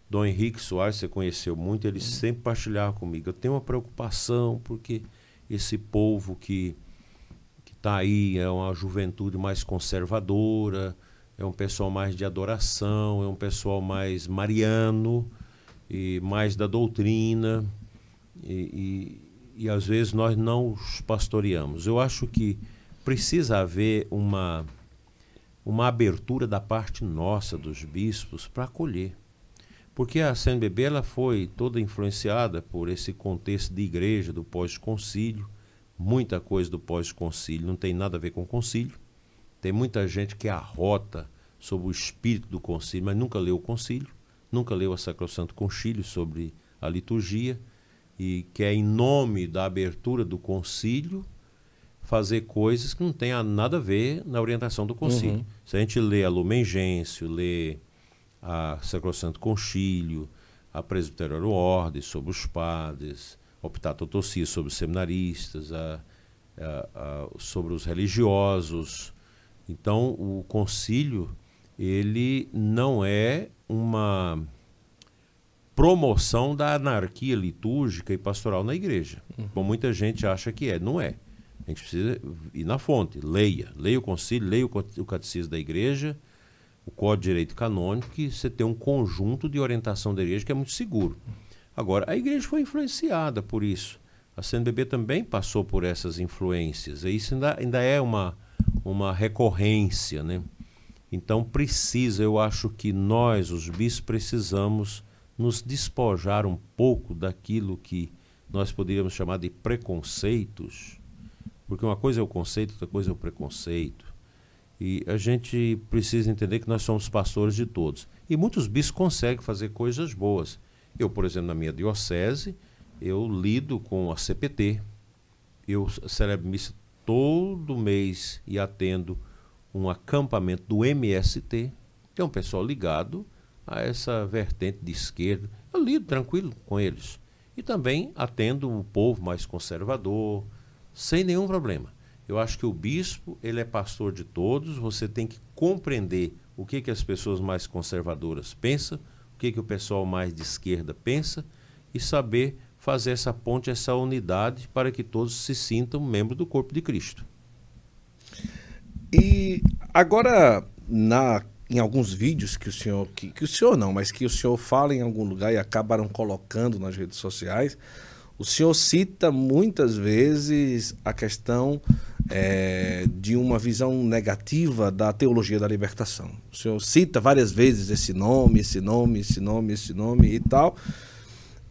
Dom Henrique Soares, você conheceu muito, ele sempre partilhava comigo. Eu tenho uma preocupação porque esse povo que está aí é uma juventude mais conservadora, é um pessoal mais de adoração, é um pessoal mais mariano e mais da doutrina. E, e, e às vezes nós não os pastoreamos. Eu acho que precisa haver uma, uma abertura da parte nossa, dos bispos, para acolher. Porque a CNBB ela foi toda influenciada por esse contexto de igreja, do pós-concílio. Muita coisa do pós-concílio não tem nada a ver com o concílio. Tem muita gente que arrota sobre o espírito do concílio, mas nunca leu o concílio, nunca leu a Sacrosanto Concílio sobre a liturgia e quer, em nome da abertura do concílio, fazer coisas que não tenham nada a ver na orientação do concílio. Uhum. Se a gente lê a Lumen Gentium, lê a Sacrosanto Concílio, a Presbiteriano Ordem sobre os padres, a Optato Tossia sobre os seminaristas, a, a, a, sobre os religiosos. Então, o concílio ele não é uma promoção da anarquia litúrgica e pastoral na igreja, uhum. como muita gente acha que é. Não é. A gente precisa ir na fonte, leia, leia o concílio, leia o catecismo da igreja, o Código de Direito Canônico, que você tem um conjunto de orientação da igreja que é muito seguro. Agora, a igreja foi influenciada por isso. A CNBB também passou por essas influências. E isso ainda, ainda é uma, uma recorrência. Né? Então, precisa, eu acho que nós, os bispos, precisamos nos despojar um pouco daquilo que nós poderíamos chamar de preconceitos porque uma coisa é o conceito, outra coisa é o preconceito. E a gente precisa entender que nós somos pastores de todos. E muitos bispos conseguem fazer coisas boas. Eu, por exemplo, na minha diocese, eu lido com a CPT. Eu celebro missa todo mês e atendo um acampamento do MST, é um pessoal ligado a essa vertente de esquerda. Eu lido tranquilo com eles. E também atendo o povo mais conservador, sem nenhum problema. Eu acho que o bispo, ele é pastor de todos, você tem que compreender o que, que as pessoas mais conservadoras pensam, o que, que o pessoal mais de esquerda pensa e saber fazer essa ponte, essa unidade para que todos se sintam membros do corpo de Cristo. E agora, na, em alguns vídeos que o senhor, que, que o senhor não, mas que o senhor fala em algum lugar e acabaram colocando nas redes sociais, o senhor cita muitas vezes a questão é, de uma visão negativa da teologia da libertação. O senhor cita várias vezes esse nome, esse nome, esse nome, esse nome e tal.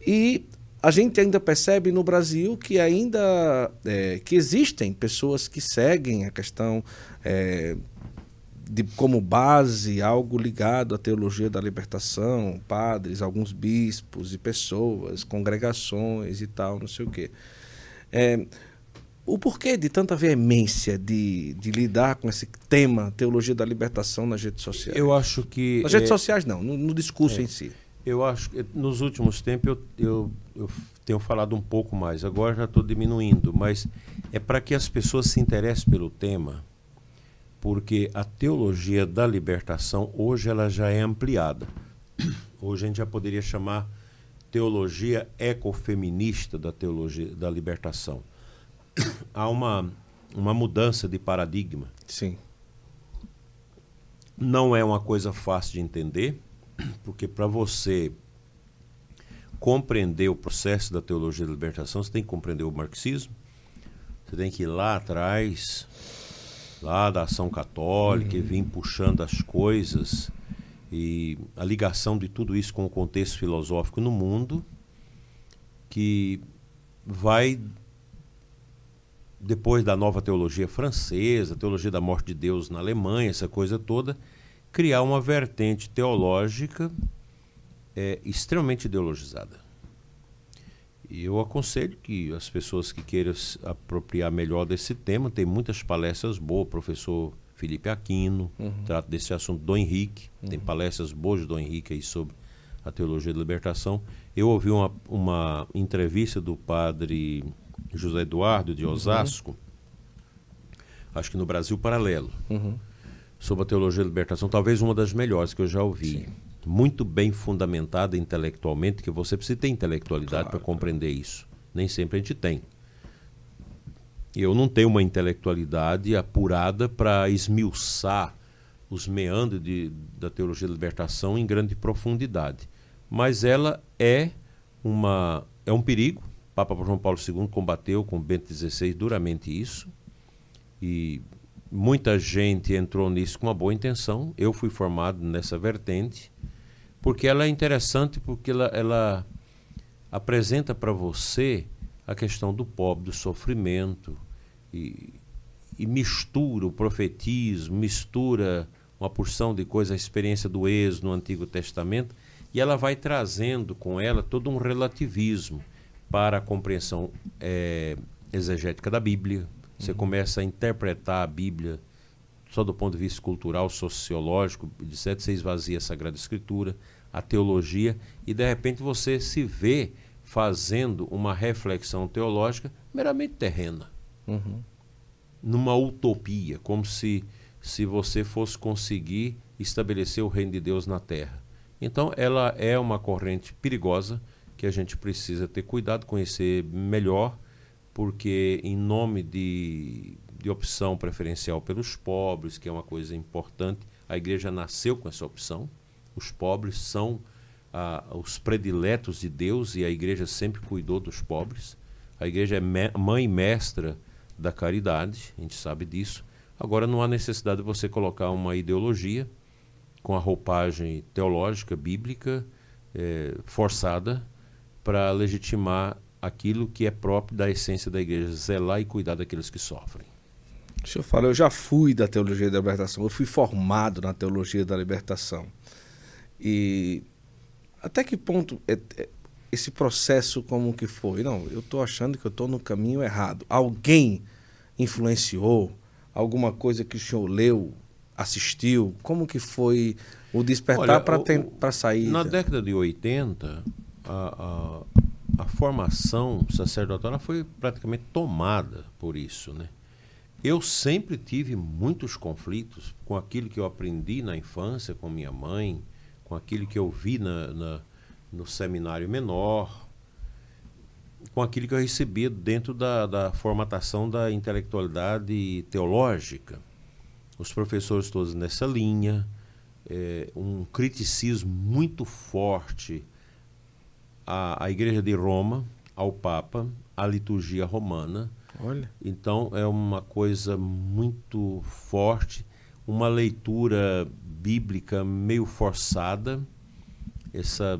E a gente ainda percebe no Brasil que ainda é, que existem pessoas que seguem a questão é, de, como base algo ligado à teologia da libertação, padres, alguns bispos e pessoas, congregações e tal, não sei o quê. É, o porquê de tanta veemência de, de lidar com esse tema, teologia da libertação nas redes sociais? Eu acho que. Nas redes é, sociais, não, no, no discurso é, em si. Eu acho que nos últimos tempos eu, eu, eu tenho falado um pouco mais, agora já estou diminuindo, mas é para que as pessoas se interessem pelo tema porque a teologia da libertação hoje ela já é ampliada. Hoje a gente já poderia chamar teologia ecofeminista da teologia da libertação. Há uma, uma mudança de paradigma. Sim. Não é uma coisa fácil de entender, porque para você compreender o processo da teologia da libertação, você tem que compreender o marxismo, você tem que ir lá atrás, lá da ação católica uhum. e vim puxando as coisas e a ligação de tudo isso com o contexto filosófico no mundo que vai depois da nova teologia francesa, teologia da morte de Deus na Alemanha, essa coisa toda, criar uma vertente teológica é, extremamente ideologizada. Eu aconselho que as pessoas que queiram se apropriar melhor desse tema, tem muitas palestras boas, professor Felipe Aquino, uhum. trata desse assunto, Dom Henrique, uhum. tem palestras boas do Dom Henrique aí sobre a teologia da libertação. Eu ouvi uma, uma entrevista do padre José Eduardo de uhum. Osasco, uhum. acho que no Brasil Paralelo, uhum. sobre a teologia da libertação, talvez uma das melhores que eu já ouvi. Sim muito bem fundamentada intelectualmente, que você precisa ter intelectualidade claro. para compreender isso. Nem sempre a gente tem. Eu não tenho uma intelectualidade apurada para esmiuçar os meandros de, da teologia da libertação em grande profundidade. Mas ela é, uma, é um perigo. O Papa João Paulo II combateu com Bento XVI duramente isso. E muita gente entrou nisso com uma boa intenção. Eu fui formado nessa vertente porque ela é interessante porque ela, ela apresenta para você a questão do pobre, do sofrimento e, e, mistura o profetismo, mistura uma porção de coisas, a experiência do êxodo no Antigo Testamento e ela vai trazendo com ela todo um relativismo para a compreensão é, exegética da Bíblia. Você uhum. começa a interpretar a Bíblia só do ponto de vista cultural, sociológico, de certo você esvazia a Sagrada Escritura a teologia e de repente você se vê fazendo uma reflexão teológica meramente terrena. Uhum. Numa utopia, como se, se você fosse conseguir estabelecer o reino de Deus na terra. Então, ela é uma corrente perigosa que a gente precisa ter cuidado, conhecer melhor, porque, em nome de, de opção preferencial pelos pobres, que é uma coisa importante, a igreja nasceu com essa opção os pobres são ah, os prediletos de Deus e a igreja sempre cuidou dos pobres. A igreja é mãe mestra da caridade, a gente sabe disso. Agora não há necessidade de você colocar uma ideologia com a roupagem teológica, bíblica, eh, forçada, para legitimar aquilo que é próprio da essência da igreja, zelar e cuidar daqueles que sofrem. O senhor fala, eu já fui da teologia da libertação, eu fui formado na teologia da libertação. E até que ponto é, é, esse processo como que foi? Não, eu estou achando que eu estou no caminho errado. Alguém influenciou? Alguma coisa que o senhor leu, assistiu? Como que foi o despertar para sair? Na década de 80, a, a, a formação sacerdotal foi praticamente tomada por isso, né? Eu sempre tive muitos conflitos com aquilo que eu aprendi na infância com minha mãe, com aquilo que eu vi na, na, no seminário menor, com aquilo que eu recebi dentro da, da formatação da intelectualidade teológica. Os professores todos nessa linha, é, um criticismo muito forte à, à Igreja de Roma, ao Papa, à liturgia romana. Olha. Então é uma coisa muito forte, uma leitura bíblica meio forçada, essa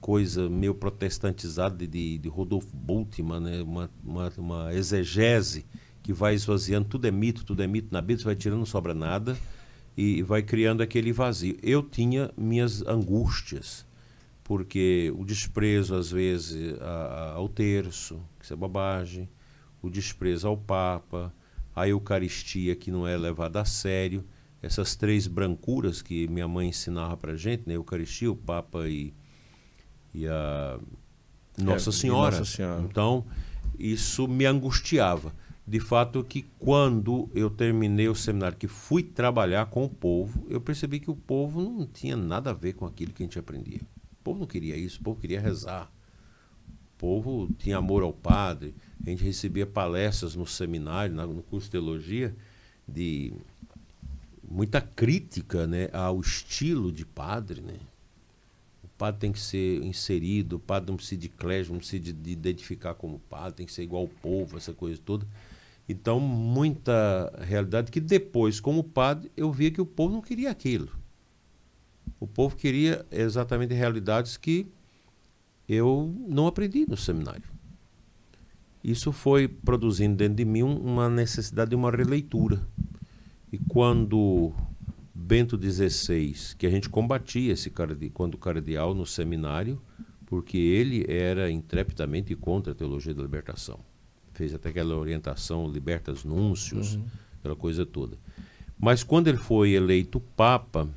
coisa meio protestantizada de, de Rodolfo Bultmann, né? uma, uma, uma, exegese que vai esvaziando, tudo é mito, tudo é mito na Bíblia, você vai tirando, não sobra nada, e vai criando aquele vazio. Eu tinha minhas angústias, porque o desprezo, às vezes, a, a, ao terço, que isso é bobagem, o desprezo ao Papa, a Eucaristia, que não é levada a sério essas três brancuras que minha mãe ensinava para gente, né? Eucaristia, o Papa e, e a Nossa, é, Senhora. Nossa Senhora. Então, isso me angustiava. De fato, que quando eu terminei o seminário, que fui trabalhar com o povo, eu percebi que o povo não tinha nada a ver com aquilo que a gente aprendia. O povo não queria isso, o povo queria rezar. O povo tinha amor ao padre. A gente recebia palestras no seminário, no curso de teologia, de muita crítica né, ao estilo de padre. Né? O padre tem que ser inserido, o padre não precisa de clésio, não precisa de identificar como padre, tem que ser igual ao povo, essa coisa toda. Então, muita realidade que depois, como padre, eu via que o povo não queria aquilo. O povo queria exatamente realidades que eu não aprendi no seminário. Isso foi produzindo dentro de mim uma necessidade de uma releitura. E quando Bento XVI, que a gente combatia esse quando cardeal no seminário, porque ele era intrepidamente contra a teologia da libertação. Fez até aquela orientação libertas núncios, uhum. aquela coisa toda. Mas quando ele foi eleito papa,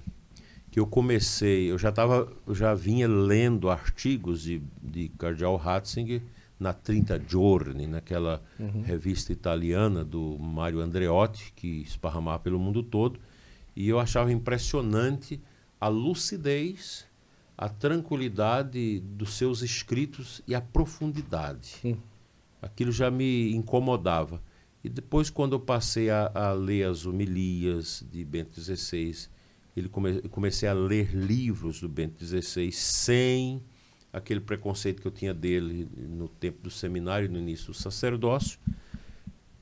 que eu comecei, eu já tava, eu já vinha lendo artigos de, de Cardeal Ratzinger na 30 Giorni, naquela uhum. revista italiana do Mário Andreotti, que esparramava pelo mundo todo, e eu achava impressionante a lucidez, a tranquilidade dos seus escritos e a profundidade. Sim. Aquilo já me incomodava. E depois, quando eu passei a, a ler as homilias de Bento XVI, ele come, comecei a ler livros do Bento XVI sem aquele preconceito que eu tinha dele no tempo do seminário, no início do sacerdócio.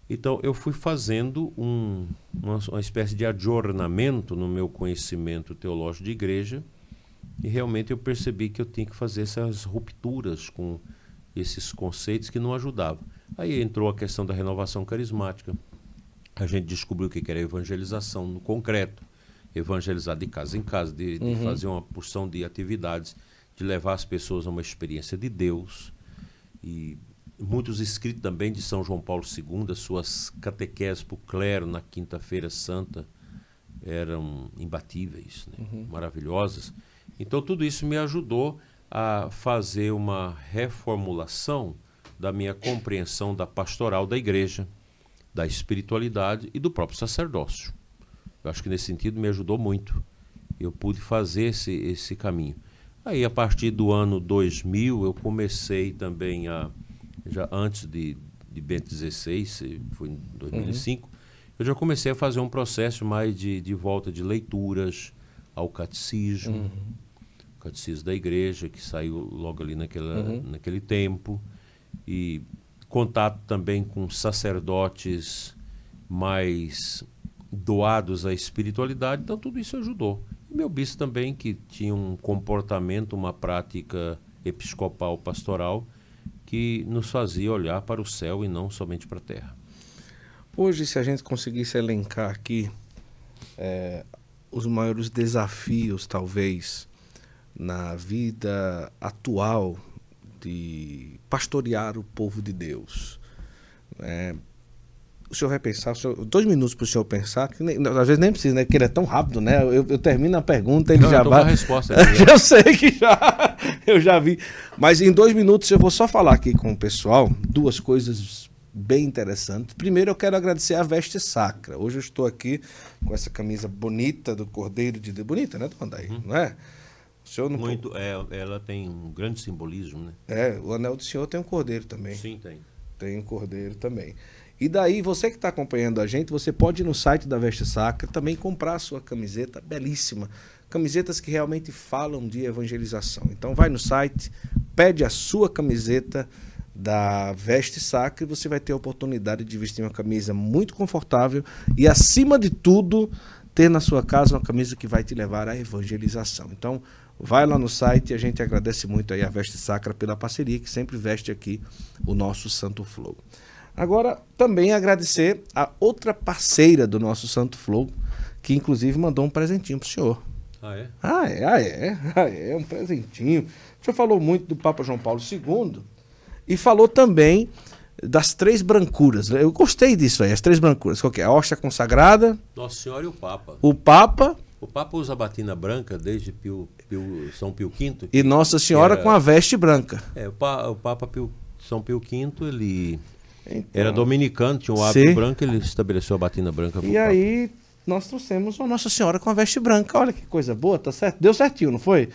Então, eu fui fazendo um, uma, uma espécie de adornamento no meu conhecimento teológico de igreja, e realmente eu percebi que eu tinha que fazer essas rupturas com esses conceitos que não ajudavam. Aí entrou a questão da renovação carismática. A gente descobriu o que era evangelização no concreto, evangelizar de casa em casa, de, de uhum. fazer uma porção de atividades, de levar as pessoas a uma experiência de Deus. E muitos escritos também de São João Paulo II, suas catequeses para o clero na Quinta-feira Santa eram imbatíveis, né? uhum. maravilhosas. Então tudo isso me ajudou a fazer uma reformulação da minha compreensão da pastoral da igreja, da espiritualidade e do próprio sacerdócio. Eu acho que nesse sentido me ajudou muito. Eu pude fazer esse, esse caminho. Aí, a partir do ano 2000, eu comecei também a. Já antes de, de Bento XVI, foi em 2005, uhum. eu já comecei a fazer um processo mais de, de volta de leituras ao catecismo. Uhum catecismo da igreja, que saiu logo ali naquela, uhum. naquele tempo, e contato também com sacerdotes mais doados à espiritualidade, então tudo isso ajudou. Meu bispo também, que tinha um comportamento, uma prática episcopal pastoral, que nos fazia olhar para o céu e não somente para a terra. Hoje, se a gente conseguisse elencar aqui é, os maiores desafios, talvez, na vida atual de pastorear o povo de Deus. É, o senhor vai pensar, o senhor, dois minutos para o senhor pensar, que nem, às vezes nem precisa, né? Porque ele é tão rápido, né? Eu, eu termino a pergunta, ele Não, já vai. A resposta eu sei que já, eu já vi. Mas em dois minutos eu vou só falar aqui com o pessoal duas coisas bem interessantes. Primeiro eu quero agradecer a Veste Sacra. Hoje eu estou aqui com essa camisa bonita do Cordeiro de Deus. Bonita, né, Dona? Uhum. Não é? O senhor não Muito, é, ela tem um grande simbolismo, né? É, o anel do senhor tem um cordeiro também. Sim, tem. Tem um cordeiro também. E daí, você que está acompanhando a gente, você pode ir no site da Veste Sacra também comprar a sua camiseta belíssima. Camisetas que realmente falam de evangelização. Então vai no site, pede a sua camiseta da Veste Sacra e você vai ter a oportunidade de vestir uma camisa muito confortável e, acima de tudo, ter na sua casa uma camisa que vai te levar à evangelização. Então, Vai lá no site e a gente agradece muito aí a Veste Sacra pela parceria que sempre veste aqui o nosso Santo Flow. Agora, também agradecer a outra parceira do nosso Santo Flow, que inclusive mandou um presentinho pro senhor. Ah, é? Ah, é, ah, é, ah, é, um presentinho. O senhor falou muito do Papa João Paulo II e falou também das três brancuras. Eu gostei disso aí, as três brancuras. Qual que é? A hóstia consagrada. Nossa Senhora e o Papa. O Papa. O Papa usa batina branca desde Pio Pio, São Pio V. E Nossa Senhora era, com a veste branca. É, o, pa, o Papa Pio, São Pio V, ele então, era dominicano, tinha um hábito branco, ele estabeleceu a batina branca. E aí nós trouxemos a Nossa Senhora com a veste branca. Olha que coisa boa, tá certo? Deu certinho, não foi?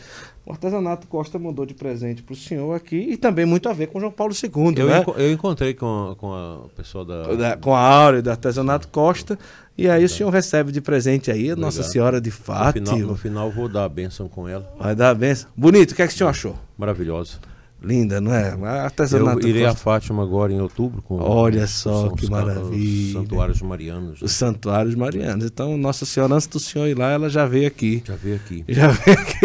O artesanato Costa mandou de presente para o senhor aqui e também muito a ver com João Paulo II. Eu, né? enco eu encontrei com a, com a pessoa da... da. Com a Áurea do artesanato Costa. E aí o senhor recebe de presente aí a Nossa Senhora de Fátima. No final, no final vou dar a bênção com ela. Vai dar a bênção. Bonito, o que é que o senhor achou? Maravilhosa. Linda, não é? Artesanato. Eu irei a Fátima agora em outubro. Com Olha só que maravilha. Os santuários marianos. Né? Os santuários marianos. Então, Nossa Senhora, antes do senhor ir lá, ela já veio aqui. Já veio aqui. Já veio aqui.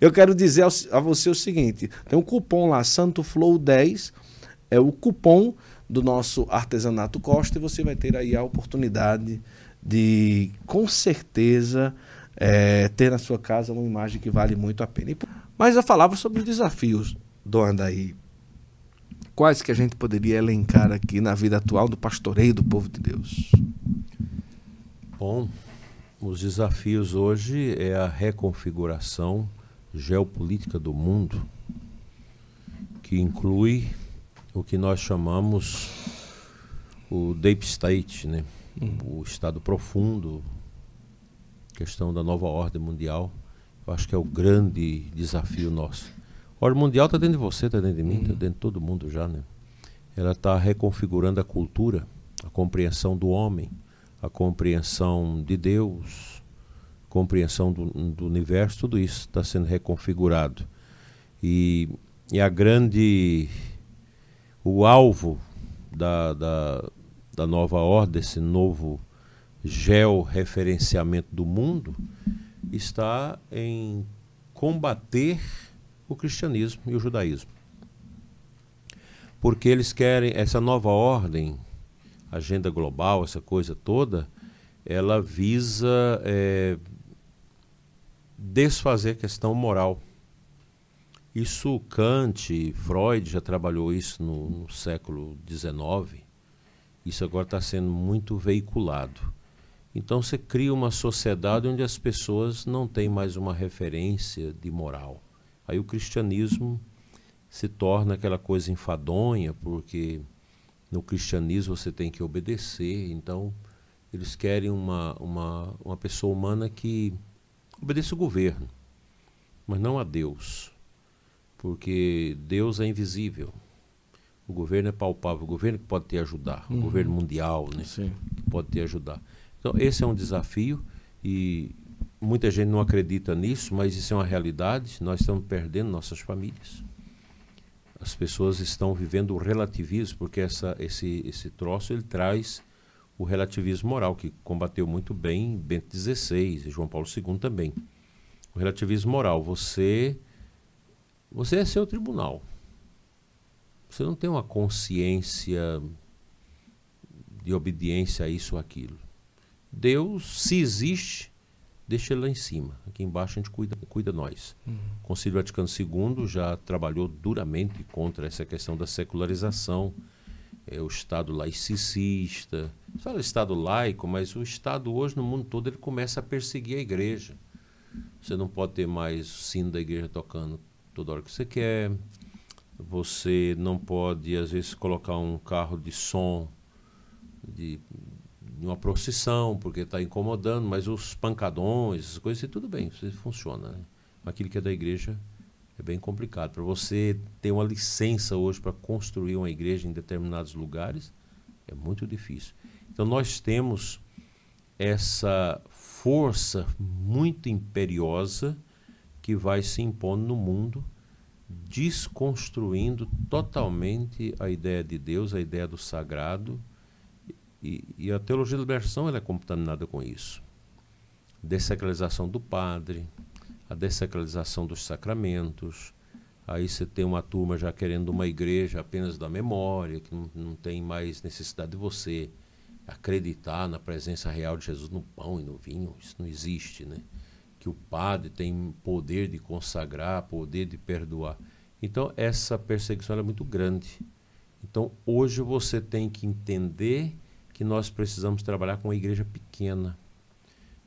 Eu quero dizer a você o seguinte: tem um cupom lá, Santo Flow 10. É o cupom do nosso artesanato Costa e você vai ter aí a oportunidade de, com certeza, é, ter na sua casa uma imagem que vale muito a pena. E, Mas eu falava sobre os desafios do Andaí. Quais que a gente poderia elencar aqui na vida atual do pastoreio do povo de Deus? Bom, os desafios hoje é a reconfiguração geopolítica do mundo, que inclui o que nós chamamos o deep state, né? Uhum. o estado profundo, questão da nova ordem mundial. Acho que é o grande desafio nosso. A ordem mundial está dentro de você, está dentro de mim, está uhum. dentro de todo mundo já. Né? Ela está reconfigurando a cultura, a compreensão do homem, a compreensão de Deus, a compreensão do, do universo, tudo isso está sendo reconfigurado. E, e a grande. O alvo da, da, da nova ordem, esse novo georreferenciamento do mundo, está em combater o cristianismo e o judaísmo. Porque eles querem essa nova ordem, agenda global, essa coisa toda, ela visa é, desfazer a questão moral. Isso Kant, Freud já trabalhou isso no, no século XIX. Isso agora está sendo muito veiculado. Então você cria uma sociedade onde as pessoas não têm mais uma referência de moral. Aí o cristianismo se torna aquela coisa enfadonha, porque no cristianismo você tem que obedecer. Então eles querem uma, uma, uma pessoa humana que obedeça o governo, mas não a Deus, porque Deus é invisível. O governo é palpável, o governo que pode te ajudar, uhum. o governo mundial, né? Sim. Que pode te ajudar. Então, esse é um desafio e muita gente não acredita nisso, mas isso é uma realidade. Nós estamos perdendo nossas famílias. As pessoas estão vivendo o relativismo, porque essa, esse, esse troço ele traz o relativismo moral, que combateu muito bem Bento XVI e João Paulo II também. O relativismo moral, você, você é seu tribunal. Você não tem uma consciência de obediência a isso ou aquilo. Deus, se existe, deixa ele lá em cima. Aqui embaixo a gente cuida, cuida nós. Uhum. O Concílio Vaticano II já trabalhou duramente contra essa questão da secularização, é, o Estado laicista. Fala Estado laico, mas o Estado hoje no mundo todo ele começa a perseguir a igreja. Você não pode ter mais o sino da igreja tocando toda hora que você quer. Você não pode, às vezes, colocar um carro de som de, de uma procissão, porque está incomodando, mas os pancadões, essas coisas, tudo bem, isso funciona. Né? Aquilo que é da igreja é bem complicado. Para você ter uma licença hoje para construir uma igreja em determinados lugares, é muito difícil. Então, nós temos essa força muito imperiosa que vai se impondo no mundo desconstruindo totalmente a ideia de Deus, a ideia do sagrado. E, e a teologia da libertação é contaminada com isso. Dessacralização do padre, a dessacralização dos sacramentos. Aí você tem uma turma já querendo uma igreja apenas da memória, que não, não tem mais necessidade de você acreditar na presença real de Jesus no pão e no vinho. Isso não existe, né? que o padre tem poder de consagrar, poder de perdoar. Então, essa perseguição é muito grande. Então, hoje você tem que entender que nós precisamos trabalhar com uma igreja pequena,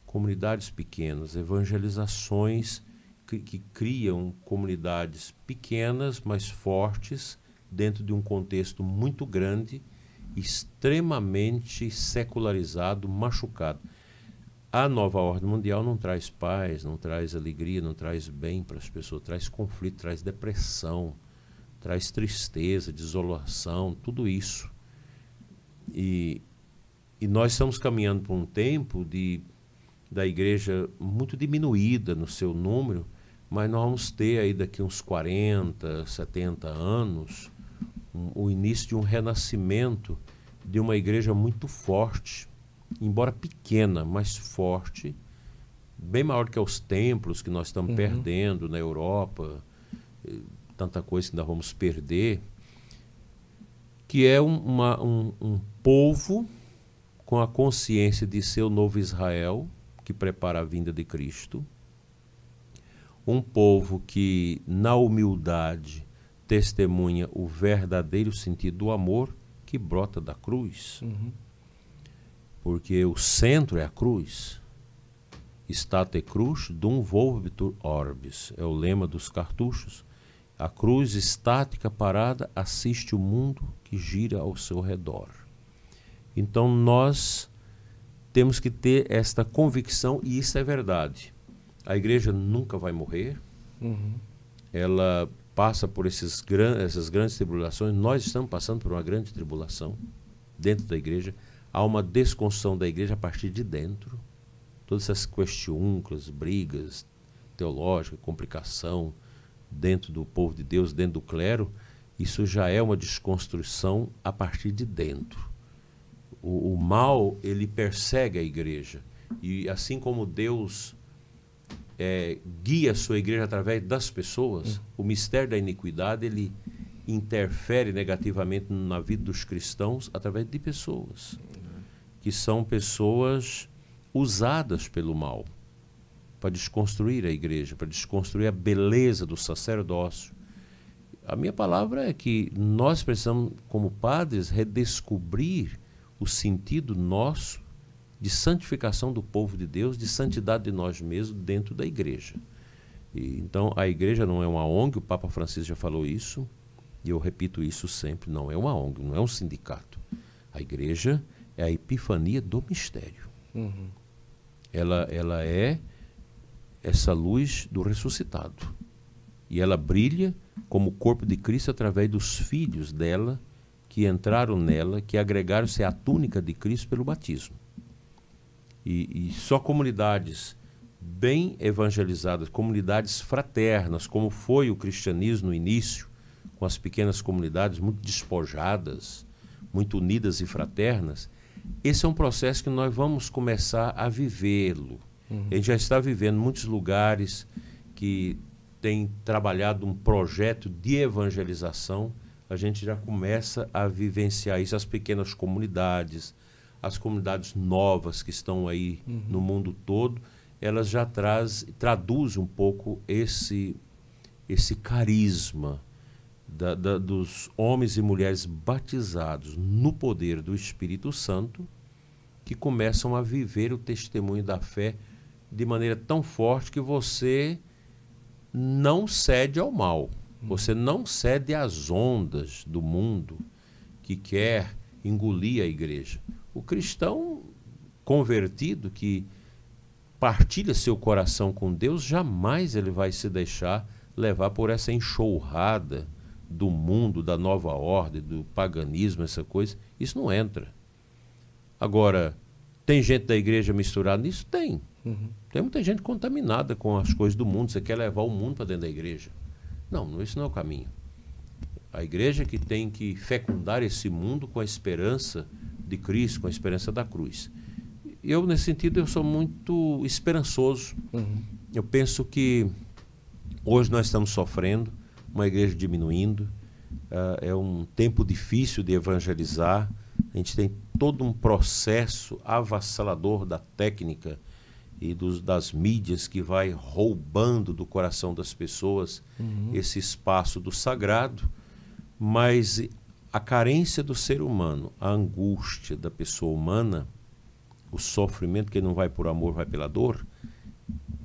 comunidades pequenas, evangelizações que, que criam comunidades pequenas, mas fortes, dentro de um contexto muito grande, extremamente secularizado, machucado. A nova ordem mundial não traz paz, não traz alegria, não traz bem para as pessoas, traz conflito, traz depressão, traz tristeza, desolação, tudo isso. E, e nós estamos caminhando por um tempo de, da igreja muito diminuída no seu número, mas nós vamos ter aí daqui uns 40, 70 anos um, o início de um renascimento de uma igreja muito forte embora pequena, mas forte, bem maior que os templos que nós estamos uhum. perdendo na Europa, tanta coisa que ainda vamos perder, que é um, uma, um, um povo com a consciência de ser o novo Israel, que prepara a vinda de Cristo, um povo que, na humildade, testemunha o verdadeiro sentido do amor que brota da cruz. Uhum. Porque o centro é a cruz. State cruz dum volvitur orbis. É o lema dos cartuchos. A cruz estática parada assiste o mundo que gira ao seu redor. Então nós temos que ter esta convicção, e isso é verdade. A igreja nunca vai morrer. Uhum. Ela passa por esses gran essas grandes tribulações. Nós estamos passando por uma grande tribulação dentro da igreja. Há uma desconstrução da igreja a partir de dentro. Todas essas questiúnculas, brigas teológicas, complicação dentro do povo de Deus, dentro do clero, isso já é uma desconstrução a partir de dentro. O, o mal, ele persegue a igreja. E assim como Deus é, guia a sua igreja através das pessoas, uhum. o mistério da iniquidade ele interfere negativamente na vida dos cristãos através de pessoas, que são pessoas usadas pelo mal para desconstruir a igreja, para desconstruir a beleza do sacerdócio. A minha palavra é que nós precisamos, como padres, redescobrir o sentido nosso de santificação do povo de Deus, de santidade de nós mesmos dentro da igreja. E, então, a igreja não é uma ONG, o Papa Francisco já falou isso, e eu repito isso sempre: não é uma ONG, não é um sindicato. A igreja é a epifania do mistério. Uhum. Ela, ela é essa luz do ressuscitado. E ela brilha como o corpo de Cristo através dos filhos dela que entraram nela, que agregaram-se à túnica de Cristo pelo batismo. E, e só comunidades bem evangelizadas, comunidades fraternas, como foi o cristianismo no início, com as pequenas comunidades muito despojadas, muito unidas e fraternas, esse é um processo que nós vamos começar a vivê-lo. Uhum. A gente já está vivendo muitos lugares que têm trabalhado um projeto de evangelização, a gente já começa a vivenciar isso, as pequenas comunidades, as comunidades novas que estão aí uhum. no mundo todo, elas já traz, traduzem um pouco esse, esse carisma da, da, dos homens e mulheres batizados no poder do Espírito Santo, que começam a viver o testemunho da fé de maneira tão forte que você não cede ao mal. Você não cede às ondas do mundo que quer engolir a igreja. O cristão convertido que partilha seu coração com Deus, jamais ele vai se deixar levar por essa enxurrada do mundo, da nova ordem, do paganismo, essa coisa. Isso não entra. Agora, tem gente da igreja misturada nisso? Tem. Uhum. Tem muita gente contaminada com as coisas do mundo. Você quer levar o mundo para dentro da igreja. Não, isso não é o caminho. A igreja que tem que fecundar esse mundo com a esperança de Cristo, com a esperança da cruz. Eu, nesse sentido, eu sou muito esperançoso. Uhum. Eu penso que hoje nós estamos sofrendo, uma igreja diminuindo, uh, é um tempo difícil de evangelizar, a gente tem todo um processo avassalador da técnica e dos, das mídias que vai roubando do coração das pessoas uhum. esse espaço do sagrado, mas a carência do ser humano, a angústia da pessoa humana, o sofrimento que não vai por amor, vai pela dor,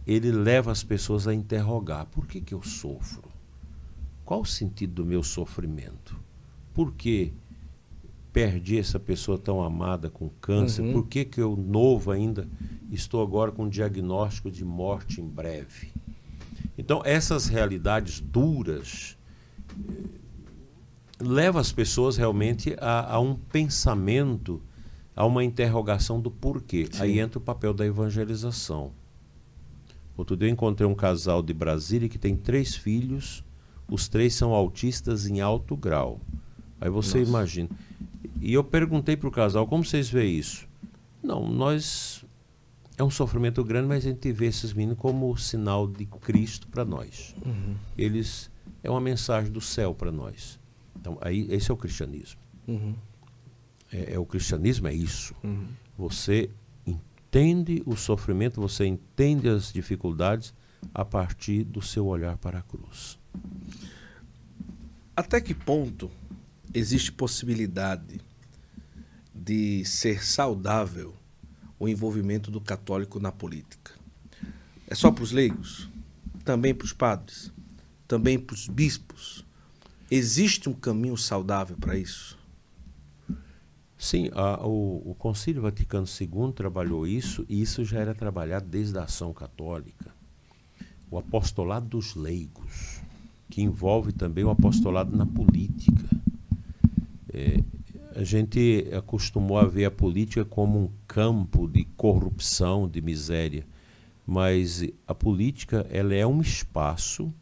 ele leva as pessoas a interrogar: por que, que eu sofro? Qual o sentido do meu sofrimento? Por que perdi essa pessoa tão amada com câncer? Uhum. Por que, que eu, novo ainda, estou agora com um diagnóstico de morte em breve? Então, essas realidades duras leva as pessoas realmente a, a um pensamento, a uma interrogação do porquê. Sim. Aí entra o papel da evangelização. Outro dia eu encontrei um casal de Brasília que tem três filhos, os três são autistas em alto grau. Aí você Nossa. imagina. E eu perguntei para o casal, como vocês veem isso? Não, nós. É um sofrimento grande, mas a gente vê esses meninos como sinal de Cristo para nós. Uhum. Eles. É uma mensagem do céu para nós. Então, aí, esse é o cristianismo. Uhum. É, é, o cristianismo é isso. Uhum. Você entende o sofrimento, você entende as dificuldades, a partir do seu olhar para a cruz. Até que ponto existe possibilidade de ser saudável o envolvimento do católico na política? É só para os leigos? Também para os padres? Também para os bispos? Existe um caminho saudável para isso? Sim, a, o, o Vaticano II trabalhou isso e isso já era trabalhado desde a ação católica. O apostolado dos leigos, que envolve também o apostolado na política. É, a gente acostumou a ver a política como um campo de corrupção, de miséria, mas a política ela é um espaço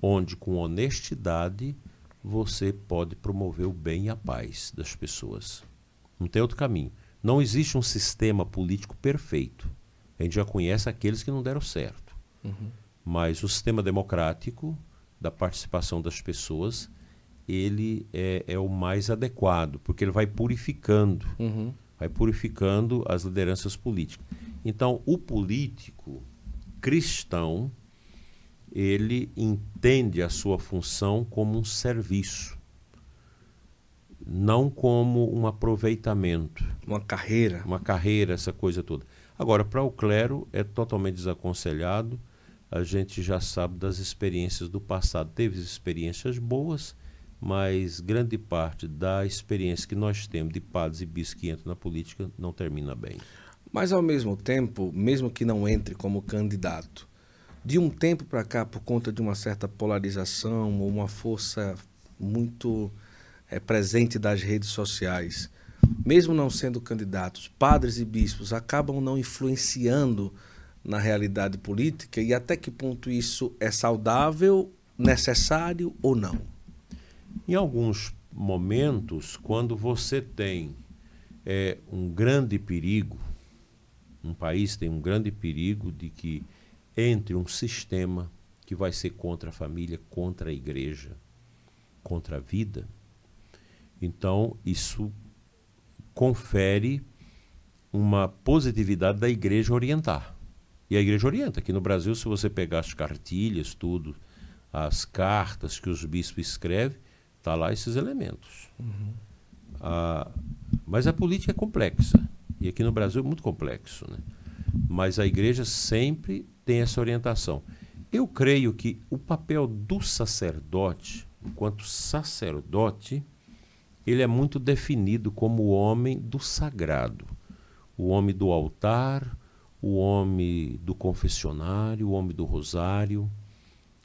onde, com honestidade, você pode promover o bem e a paz das pessoas. Não tem outro caminho. Não existe um sistema político perfeito. A gente já conhece aqueles que não deram certo. Uhum. Mas o sistema democrático, da participação das pessoas, ele é, é o mais adequado, porque ele vai purificando. Uhum. Vai purificando as lideranças políticas. Então, o político cristão, ele entende a sua função como um serviço não como um aproveitamento. Uma carreira. Uma carreira, essa coisa toda. Agora, para o clero é totalmente desaconselhado. A gente já sabe das experiências do passado. Teve experiências boas, mas grande parte da experiência que nós temos de padres e bis que entram na política não termina bem. Mas, ao mesmo tempo, mesmo que não entre como candidato, de um tempo para cá, por conta de uma certa polarização ou uma força muito é, presente das redes sociais, mesmo não sendo candidatos, padres e bispos acabam não influenciando na realidade política e até que ponto isso é saudável, necessário ou não? Em alguns momentos, quando você tem é, um grande perigo, um país tem um grande perigo de que entre um sistema que vai ser contra a família, contra a igreja, contra a vida, então, isso confere uma positividade da igreja orientar. E a igreja orienta. Aqui no Brasil, se você pegar as cartilhas, tudo, as cartas que os bispos escrevem, está lá esses elementos. Uhum. Ah, mas a política é complexa. E aqui no Brasil é muito complexo. Né? Mas a igreja sempre tem essa orientação. Eu creio que o papel do sacerdote, enquanto sacerdote, ele é muito definido como o homem do sagrado, o homem do altar, o homem do confessionário, o homem do rosário,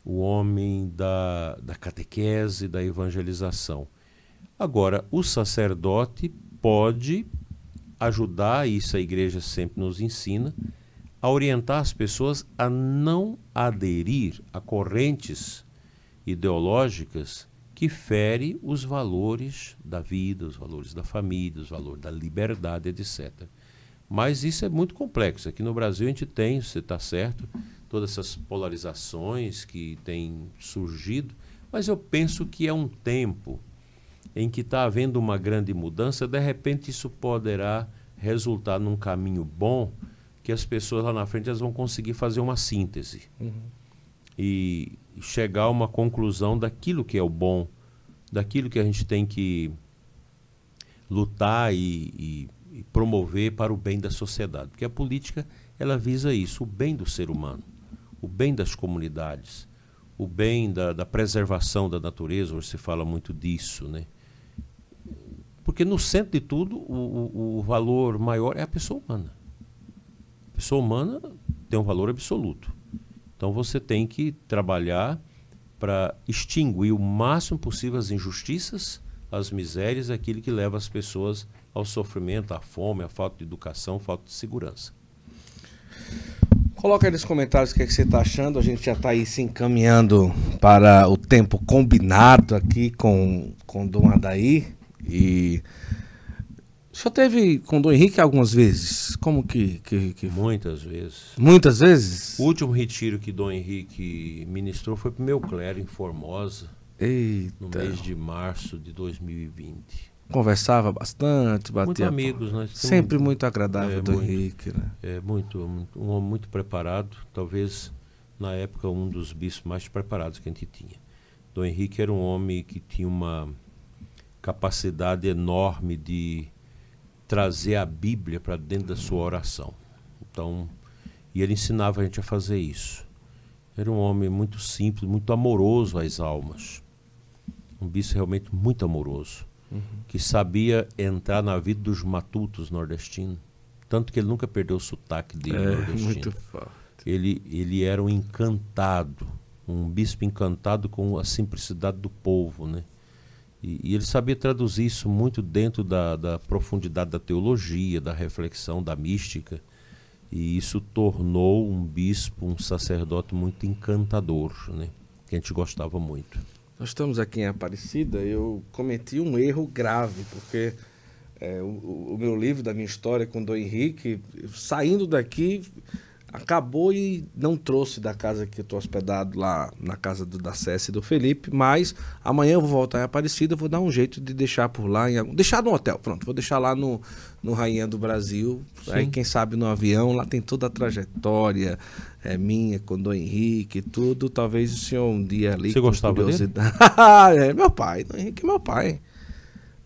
o homem da, da catequese, da evangelização. Agora, o sacerdote pode ajudar, isso a igreja sempre nos ensina, a orientar as pessoas a não aderir a correntes ideológicas que fere os valores da vida, os valores da família, os valores da liberdade, etc. Mas isso é muito complexo. Aqui no Brasil a gente tem, você está certo, todas essas polarizações que têm surgido, mas eu penso que é um tempo em que está havendo uma grande mudança, de repente isso poderá resultar num caminho bom que as pessoas lá na frente elas vão conseguir fazer uma síntese. Uhum e chegar a uma conclusão daquilo que é o bom, daquilo que a gente tem que lutar e, e, e promover para o bem da sociedade. Porque a política ela visa isso, o bem do ser humano, o bem das comunidades, o bem da, da preservação da natureza, hoje se fala muito disso, né? Porque no centro de tudo, o, o, valor maior é a pessoa humana. A pessoa humana tem um valor absoluto. Então você tem que trabalhar para extinguir o máximo possível as injustiças, as misérias, aquilo que leva as pessoas ao sofrimento, à fome, à falta de educação, à falta de segurança. Coloca aí nos comentários o que, é que você está achando. A gente já está aí se encaminhando para o tempo combinado aqui com, com Dom Adair. E o senhor teve com o Dom Henrique algumas vezes? Como que, que, que... Muitas vezes. Muitas vezes? O último retiro que Dom Henrique ministrou foi para o meu clero em Formosa. Eita. No mês de março de 2020. Conversava bastante, batia. Muito amigos, nós Sempre muito agradável, é, Dom muito, Henrique, né? É muito, muito, um homem muito preparado, talvez na época, um dos bispos mais preparados que a gente tinha. Dom Henrique era um homem que tinha uma capacidade enorme de trazer a Bíblia para dentro da sua oração. Então, e ele ensinava a gente a fazer isso. Era um homem muito simples, muito amoroso às almas. Um bispo realmente muito amoroso, uhum. que sabia entrar na vida dos matutos nordestinos. Tanto que ele nunca perdeu o sotaque dele é, nordestino. Muito forte. Ele, ele era um encantado, um bispo encantado com a simplicidade do povo, né? E, e ele sabia traduzir isso muito dentro da, da profundidade da teologia, da reflexão, da mística. E isso tornou um bispo, um sacerdote muito encantador, né? que a gente gostava muito. Nós estamos aqui em Aparecida, eu cometi um erro grave, porque é, o, o, meu livro da minha história com Dom Henrique, saindo daqui, acabou e não trouxe da casa que eu estou hospedado lá na casa do, da Cécia e do Felipe, mas amanhã eu vou voltar em Aparecida, vou dar um jeito de deixar por lá, em, deixar no hotel, pronto, vou deixar lá no, no Rainha do Brasil, Sim. aí quem sabe no avião, lá tem toda a trajetória é, minha com Dom Henrique tudo, talvez o senhor um dia ali... Você gostava dele? é, meu pai, Dom Henrique é meu pai.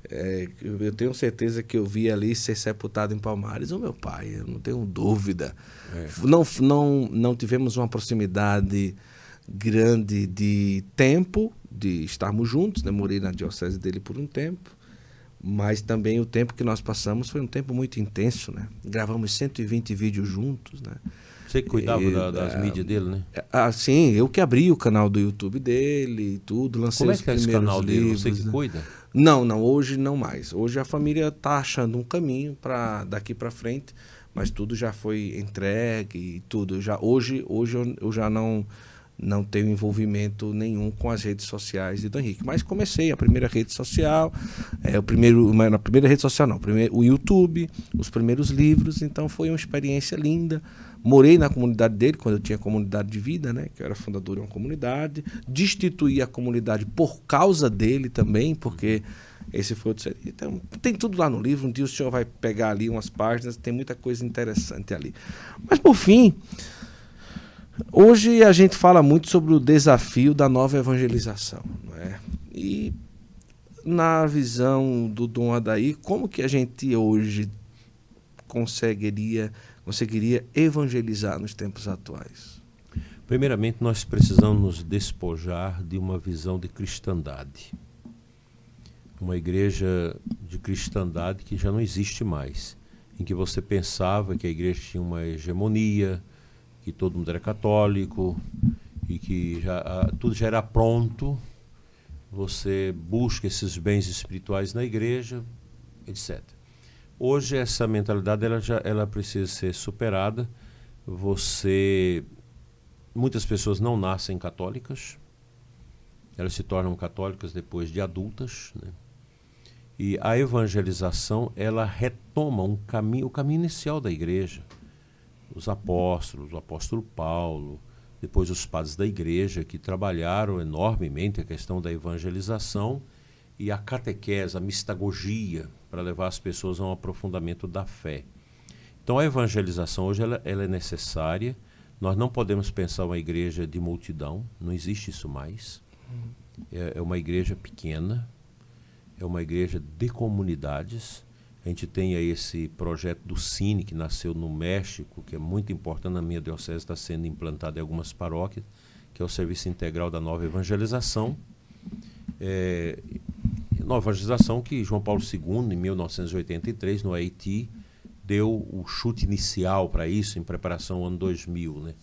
É, eu tenho certeza que eu vi ali ser sepultado em Palmares o meu pai, eu não tenho dúvida. É. Não, não, não tivemos uma proximidade grande de tempo, de estarmos juntos, né? morei na diocese dele por um tempo, mas também o tempo que nós passamos foi um tempo muito intenso. Né? Gravamos 120 vídeos juntos. Né? Você que cuidava e, da, das mídias dele, né? Ah, sim, eu que abri o canal do YouTube dele e tudo, lancei Como é que é esse canal livros, dele? Você que né? cuida? Não, não, hoje não mais. Hoje a família está achando um caminho para daqui para frente, mas tudo já foi entregue e tudo. Já hoje, hoje eu, eu, já não não tenho envolvimento nenhum com as redes sociais de Dom Henrique. Mas comecei a primeira rede social, é o primeiro, na primeira rede social não, primeiro o YouTube, os primeiros livros. Então foi uma experiência linda. Morei na comunidade dele quando eu tinha comunidade de vida, né? Que eu era fundador de uma comunidade. Destituí a comunidade por causa dele também, porque esse foi outro. Então, tem tudo lá no livro. Um dia o senhor vai pegar ali umas páginas, tem muita coisa interessante ali. Mas por fim, hoje a gente fala muito sobre o desafio da nova evangelização, não é? E na visão do Dom Adair, como que a gente hoje conseguiria conseguiria evangelizar nos tempos atuais? Primeiramente, nós precisamos nos despojar de uma visão de cristandade. Uma igreja de cristandade que já não existe mais, em que você pensava que a igreja tinha uma hegemonia, que todo mundo era católico e que já, tudo já era pronto. Você busca esses bens espirituais na igreja, etc. Hoje essa mentalidade ela já ela precisa ser superada. Você muitas pessoas não nascem católicas. Elas se tornam católicas depois de adultas, né? E a evangelização ela retoma um caminho, o caminho inicial da igreja. Os apóstolos, o apóstolo Paulo, depois os padres da igreja que trabalharam enormemente a questão da evangelização e a catequese, a mistagogia, para levar as pessoas a um aprofundamento da fé. Então a evangelização hoje ela, ela é necessária. Nós não podemos pensar uma igreja de multidão, não existe isso mais. É, é uma igreja pequena, é uma igreja de comunidades. A gente tem aí esse projeto do Cine, que nasceu no México, que é muito importante na minha diocese, está sendo implantado em algumas paróquias, que é o Serviço Integral da Nova Evangelização. É, nova evangelização que João Paulo II, em 1983, no Haiti, deu o chute inicial para isso, em preparação ao ano 2000. Né?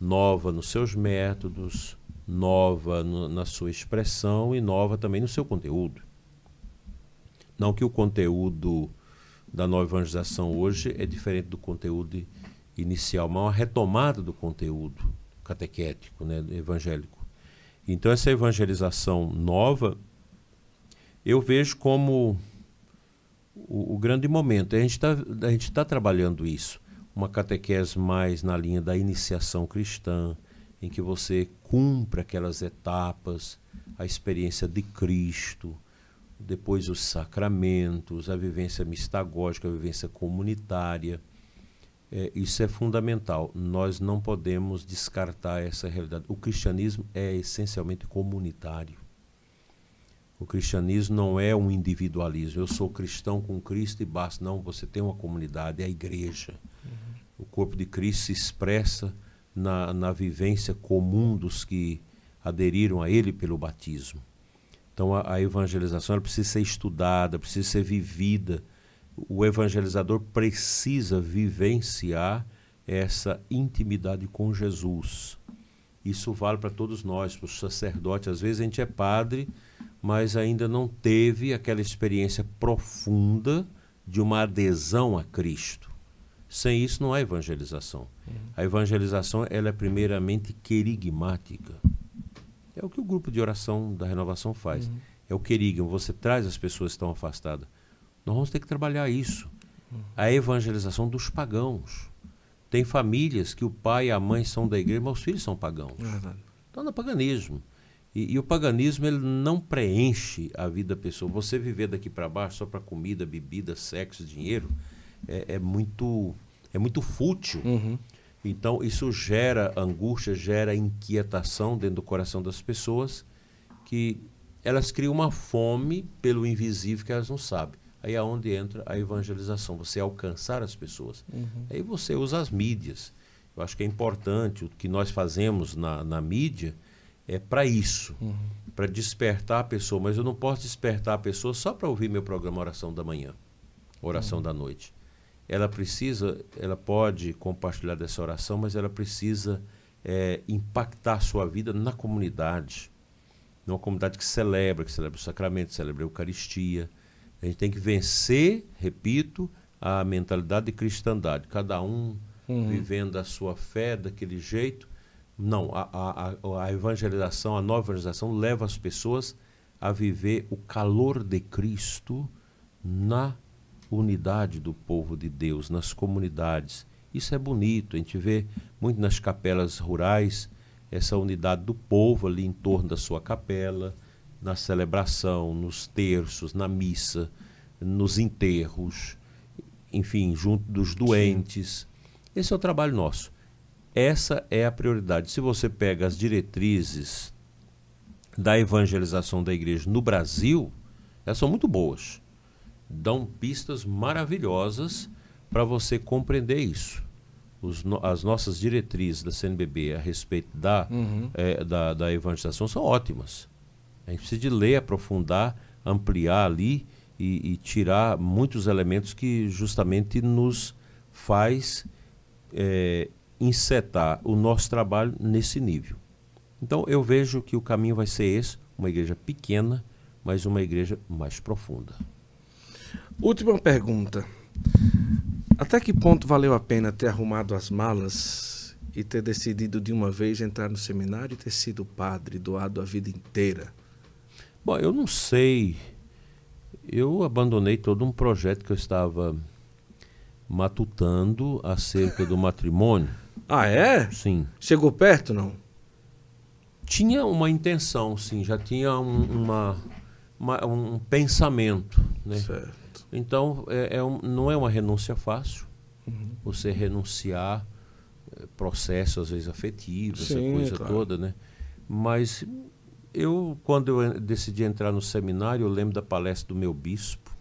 Nova nos seus métodos, nova no, na sua expressão e nova também no seu conteúdo. Não que o conteúdo da nova evangelização hoje é diferente do conteúdo inicial, mas uma retomada do conteúdo catequético, né, evangélico. Então essa evangelização nova eu vejo como o, o grande momento. A gente está tá trabalhando isso. Uma catequese mais na linha da iniciação cristã, em que você cumpre aquelas etapas, a experiência de Cristo, depois os sacramentos, a vivência mistagógica, a vivência comunitária. É, isso é fundamental. Nós não podemos descartar essa realidade. O cristianismo é essencialmente comunitário. O cristianismo não é um individualismo. Eu sou cristão com Cristo e basta. Não, você tem uma comunidade, é a igreja. Uhum. O corpo de Cristo se expressa na, na vivência comum dos que aderiram a Ele pelo batismo. Então a, a evangelização precisa ser estudada, precisa ser vivida. O evangelizador precisa vivenciar essa intimidade com Jesus. Isso vale para todos nós, para os sacerdotes. Às vezes a gente é padre, mas ainda não teve aquela experiência profunda de uma adesão a Cristo. Sem isso não há evangelização. Uhum. A evangelização ela é primeiramente querigmática. É o que o grupo de oração da renovação faz. Uhum. É o querigma, você traz as pessoas que estão afastadas. Nós vamos ter que trabalhar isso. Uhum. A evangelização dos pagãos. Tem famílias que o pai e a mãe são da igreja, mas os filhos são pagãos. Uhum. Então, no paganismo. E, e, o paganismo ele não preenche a vida da pessoa. Você viver daqui para baixo só para comida, bebida, sexo, dinheiro é, é, muito é muito fútil. Uhum. Então isso gera angústia, gera inquietação dentro do coração das pessoas que elas criam uma fome pelo invisível que elas não sabem. Aí é onde entra a evangelização, você alcançar as pessoas. Uhum. Aí você usa as mídias. Eu acho que é importante o que nós fazemos na, na mídia é para isso, uhum. para despertar a pessoa. Mas eu não posso despertar a pessoa só para ouvir meu programa Oração da Manhã, Oração uhum. da Noite. Ela precisa, ela pode compartilhar dessa oração, mas ela precisa é, impactar a sua vida na comunidade. Numa comunidade que celebra, que celebra o sacramento, celebra a Eucaristia. A gente tem que vencer, repito, a mentalidade de cristandade. Cada um uhum. vivendo a sua fé daquele jeito não, a, a, a evangelização, a nova evangelização leva as pessoas a viver o calor de Cristo na unidade do povo de Deus, nas comunidades. Isso é bonito, a gente vê muito nas capelas rurais essa unidade do povo ali em torno da sua capela, na celebração, nos terços, na missa, nos enterros, enfim, junto dos doentes. Sim. Esse é o trabalho nosso. Essa é a prioridade. Se você pega as diretrizes da evangelização da igreja no Brasil, elas são muito boas. Dão pistas maravilhosas para você compreender isso. Os, as nossas diretrizes da CNBB a respeito da, uhum. é, da, da evangelização são ótimas. A gente precisa de ler, aprofundar, ampliar ali e, e tirar muitos elementos que justamente nos faz é, insetar o nosso trabalho nesse nível. Então eu vejo que o caminho vai ser esse, uma igreja pequena, mas uma igreja mais profunda. Última pergunta. Até que ponto valeu a pena ter arrumado as malas e ter decidido de uma vez entrar no seminário e ter sido padre, doado a vida inteira? Bom, eu não sei. Eu abandonei todo um projeto que eu estava matutando acerca do matrimônio. Ah, é? Sim. Chegou perto, não? Tinha uma intenção, sim, já tinha um, uma, uma, um pensamento. Né? Certo. Então, é, é um, não é uma renúncia fácil. Uhum. Você renunciar é, processo, às vezes, afetivo, sim, essa coisa claro. toda, né? Mas eu, quando eu decidi entrar no seminário, eu lembro da palestra do meu bispo,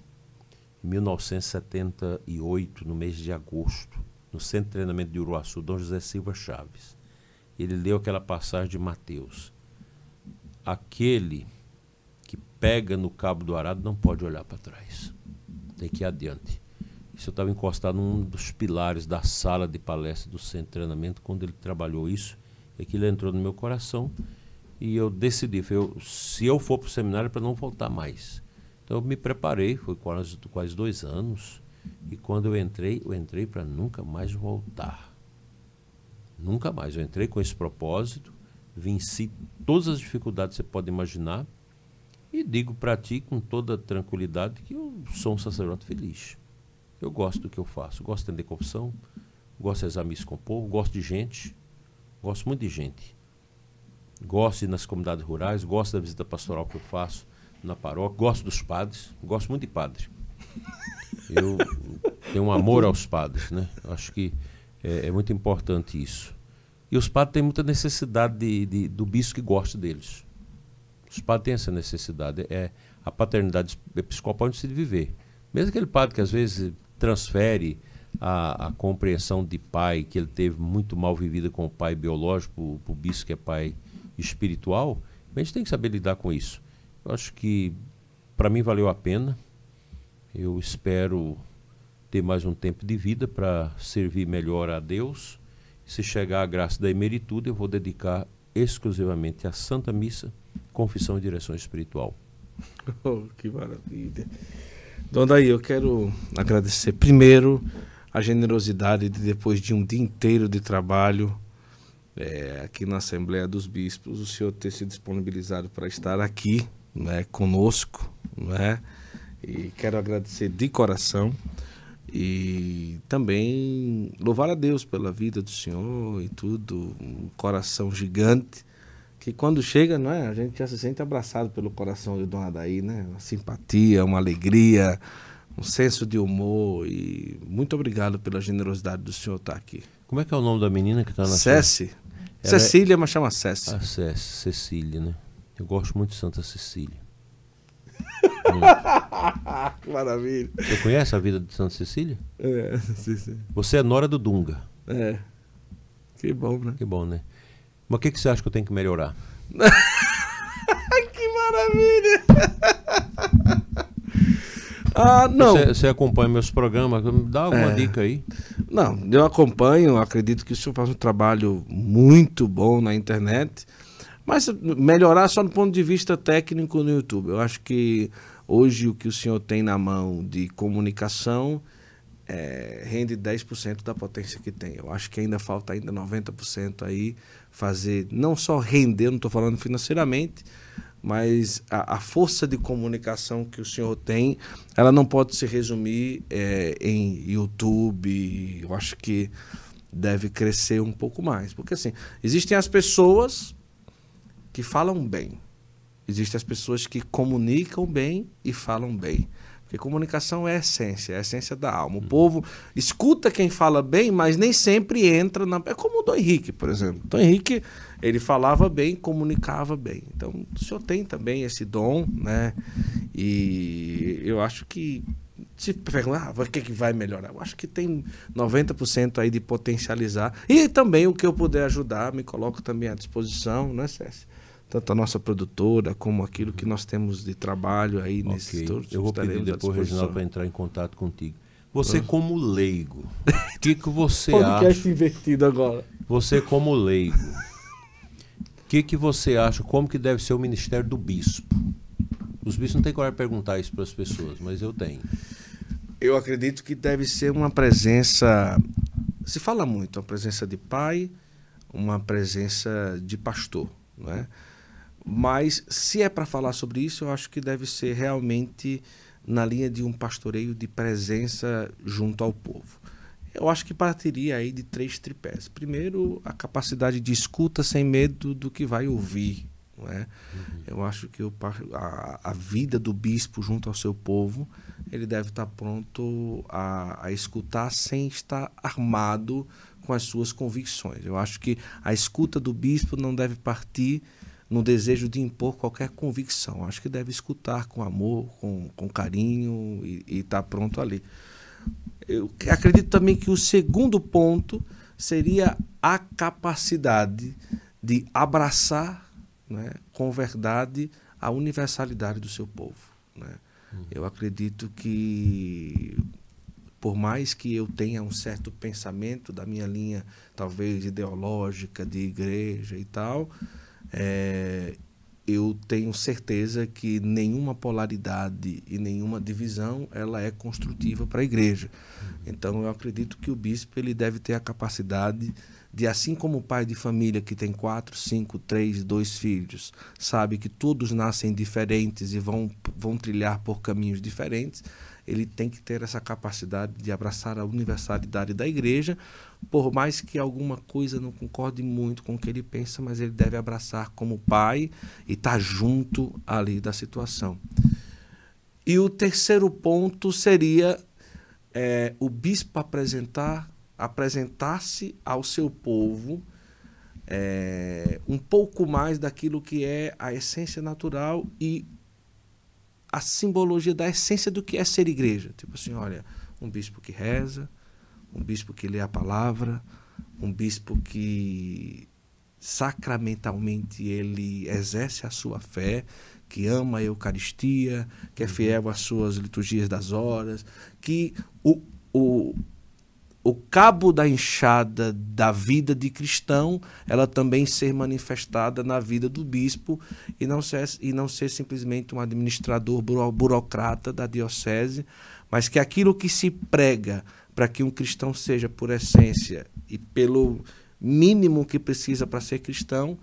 em 1978, no mês de agosto no Centro de Treinamento de Uruaçu, Dom José Silva Chaves. Ele leu aquela passagem de Mateus. Aquele que pega no cabo do arado não pode olhar para trás. Tem que ir adiante. Isso eu estava encostado num dos pilares da sala de palestra do Centro de Treinamento, quando ele trabalhou isso, aquilo entrou no meu coração e eu decidi, eu, se eu for para o seminário, é para não voltar mais. Então eu me preparei, foi quase, quase dois anos, e quando eu entrei, eu entrei para nunca mais voltar. Nunca mais. Eu entrei com esse propósito, venci todas as dificuldades que você pode imaginar e digo para ti com toda tranquilidade que eu sou um sacerdote feliz. Eu gosto do que eu faço. Gosto de atender confissão, gosto de missa com o povo, gosto de gente, gosto muito de gente. Gosto de ir nas comunidades rurais, gosto da visita pastoral que eu faço na paróquia, gosto dos padres, gosto muito de padre. Eu tenho um amor aos padres, né? Acho que É, é muito importante isso. E os padres têm muita necessidade de, de, do bispo que goste deles. Os padres têm essa necessidade. É a paternidade episcopal onde se viver. Mesmo aquele padre que às vezes transfere a, a, compreensão de pai que ele teve muito mal vivida com o pai biológico, para o bispo que é pai espiritual, a gente tem que saber lidar com isso. Eu acho que para mim valeu a pena. Eu espero ter mais um tempo de vida para servir melhor a Deus. Se chegar a graça da emeritude, eu vou dedicar exclusivamente à Santa Missa, confissão e direção espiritual. Oh, que maravilha. Dona eu quero agradecer primeiro a generosidade de depois de um dia inteiro de trabalho é, aqui na Assembleia dos Bispos, o senhor ter se disponibilizado para estar aqui né, conosco, né? E quero agradecer de coração e também louvar a Deus pela vida do senhor e tudo, um coração gigante que quando chega, não é, a gente já se sente abraçado pelo coração de Dona Daí, né? Uma simpatia, uma alegria, um senso de humor e muito obrigado pela generosidade do senhor estar aqui. Como é que é o nome da menina que está na Ceci. Cecília, é... mas chama Ceci. Ah, Ceci, Cecília, né? Eu gosto muito de Santa Cecília. hum. Maravilha. Você conhece a vida de Santa Cecília? É, sim, sim. Você é nora do Dunga. É. Que bom, né? Que bom, né? Mas o que, que você acha que eu tenho que melhorar? que maravilha! ah, não. Você, você, acompanha meus programas? Dá alguma é. dica aí. Não, eu acompanho, acredito que o senhor faz um trabalho muito bom na internet. Mas melhorar só do ponto de vista técnico no YouTube. Eu acho que hoje o que o senhor tem na mão de comunicação é, rende 10% da potência que tem. Eu acho que ainda falta ainda 90% aí fazer, não só render, não estou falando financeiramente, mas a, a, força de comunicação que o senhor tem, ela não pode se resumir é, em YouTube. Eu acho que deve crescer um pouco mais. Porque assim, existem as pessoas que falam bem. Existem as pessoas que comunicam bem e falam bem. Porque comunicação é a essência, é a essência da alma. O povo escuta quem fala bem, mas nem sempre entra na. É como o Dom Henrique, por exemplo. O Dom Henrique, ele falava bem, comunicava bem. Então, o senhor tem também esse dom, né? E eu acho que. Se perguntar, ah, o que, é que vai melhorar? Eu acho que tem 90% aí de potencializar. E também o que eu puder ajudar, me coloco também à disposição, não é, César? Tanto a nossa produtora como aquilo que nós temos de trabalho aí okay. nesse todos. Eu vou pedir depois, Reginaldo, para entrar em contato contigo. Você ah. como leigo, o que, que você Podcast acha? invertido agora. Você como leigo, o que, que você acha? Como que deve ser o ministério do bispo? Os bispos não têm coragem de perguntar isso para as pessoas, mas eu tenho. Eu acredito que deve ser uma presença. Se fala muito, uma presença de pai, uma presença de pastor, não é? Mas se é para falar sobre isso, eu acho que deve ser realmente na linha de um pastoreio de presença junto ao povo. Eu acho que partiria aí de três tripés. Primeiro, a capacidade de escuta sem medo do que vai ouvir. Não é? Uhum. Eu acho que o, a, a, vida do bispo junto ao seu povo, ele deve estar pronto a, a escutar sem estar armado com as suas convicções. Eu acho que a escuta do bispo não deve partir no desejo de impor qualquer convicção. Acho que deve escutar com amor, com, com carinho e estar tá pronto ali. Eu acredito também que o segundo ponto seria a capacidade de abraçar né, com verdade a universalidade do seu povo. Né? Uhum. Eu acredito que, por mais que eu tenha um certo pensamento da minha linha, talvez ideológica, de igreja e tal, é, eu tenho certeza que nenhuma polaridade e nenhuma divisão ela é construtiva para a igreja. Então eu acredito que o bispo ele deve ter a capacidade de, assim como o pai de família que tem quatro, cinco, três, dois filhos, sabe que todos nascem diferentes e vão, vão trilhar por caminhos diferentes, ele tem que ter essa capacidade de abraçar a universalidade da igreja, por mais que alguma coisa não concorde muito com o que ele pensa, mas ele deve abraçar como pai e estar tá junto ali da situação. E o terceiro ponto seria é, o bispo apresentar apresentasse ao seu povo é, um pouco mais daquilo que é a essência natural e a simbologia da essência do que é ser igreja. Tipo assim, olha, um bispo que reza, um bispo que lê a palavra, um bispo que sacramentalmente ele exerce a sua fé, que ama a Eucaristia, que é fiel às suas liturgias das horas, que o, o, o cabo da enxada da vida de cristão, ela também ser manifestada na vida do bispo e não ser, e não ser simplesmente um administrador burocrata da diocese, mas que aquilo que se prega para que um cristão seja por essência e pelo mínimo que precisa para ser cristão,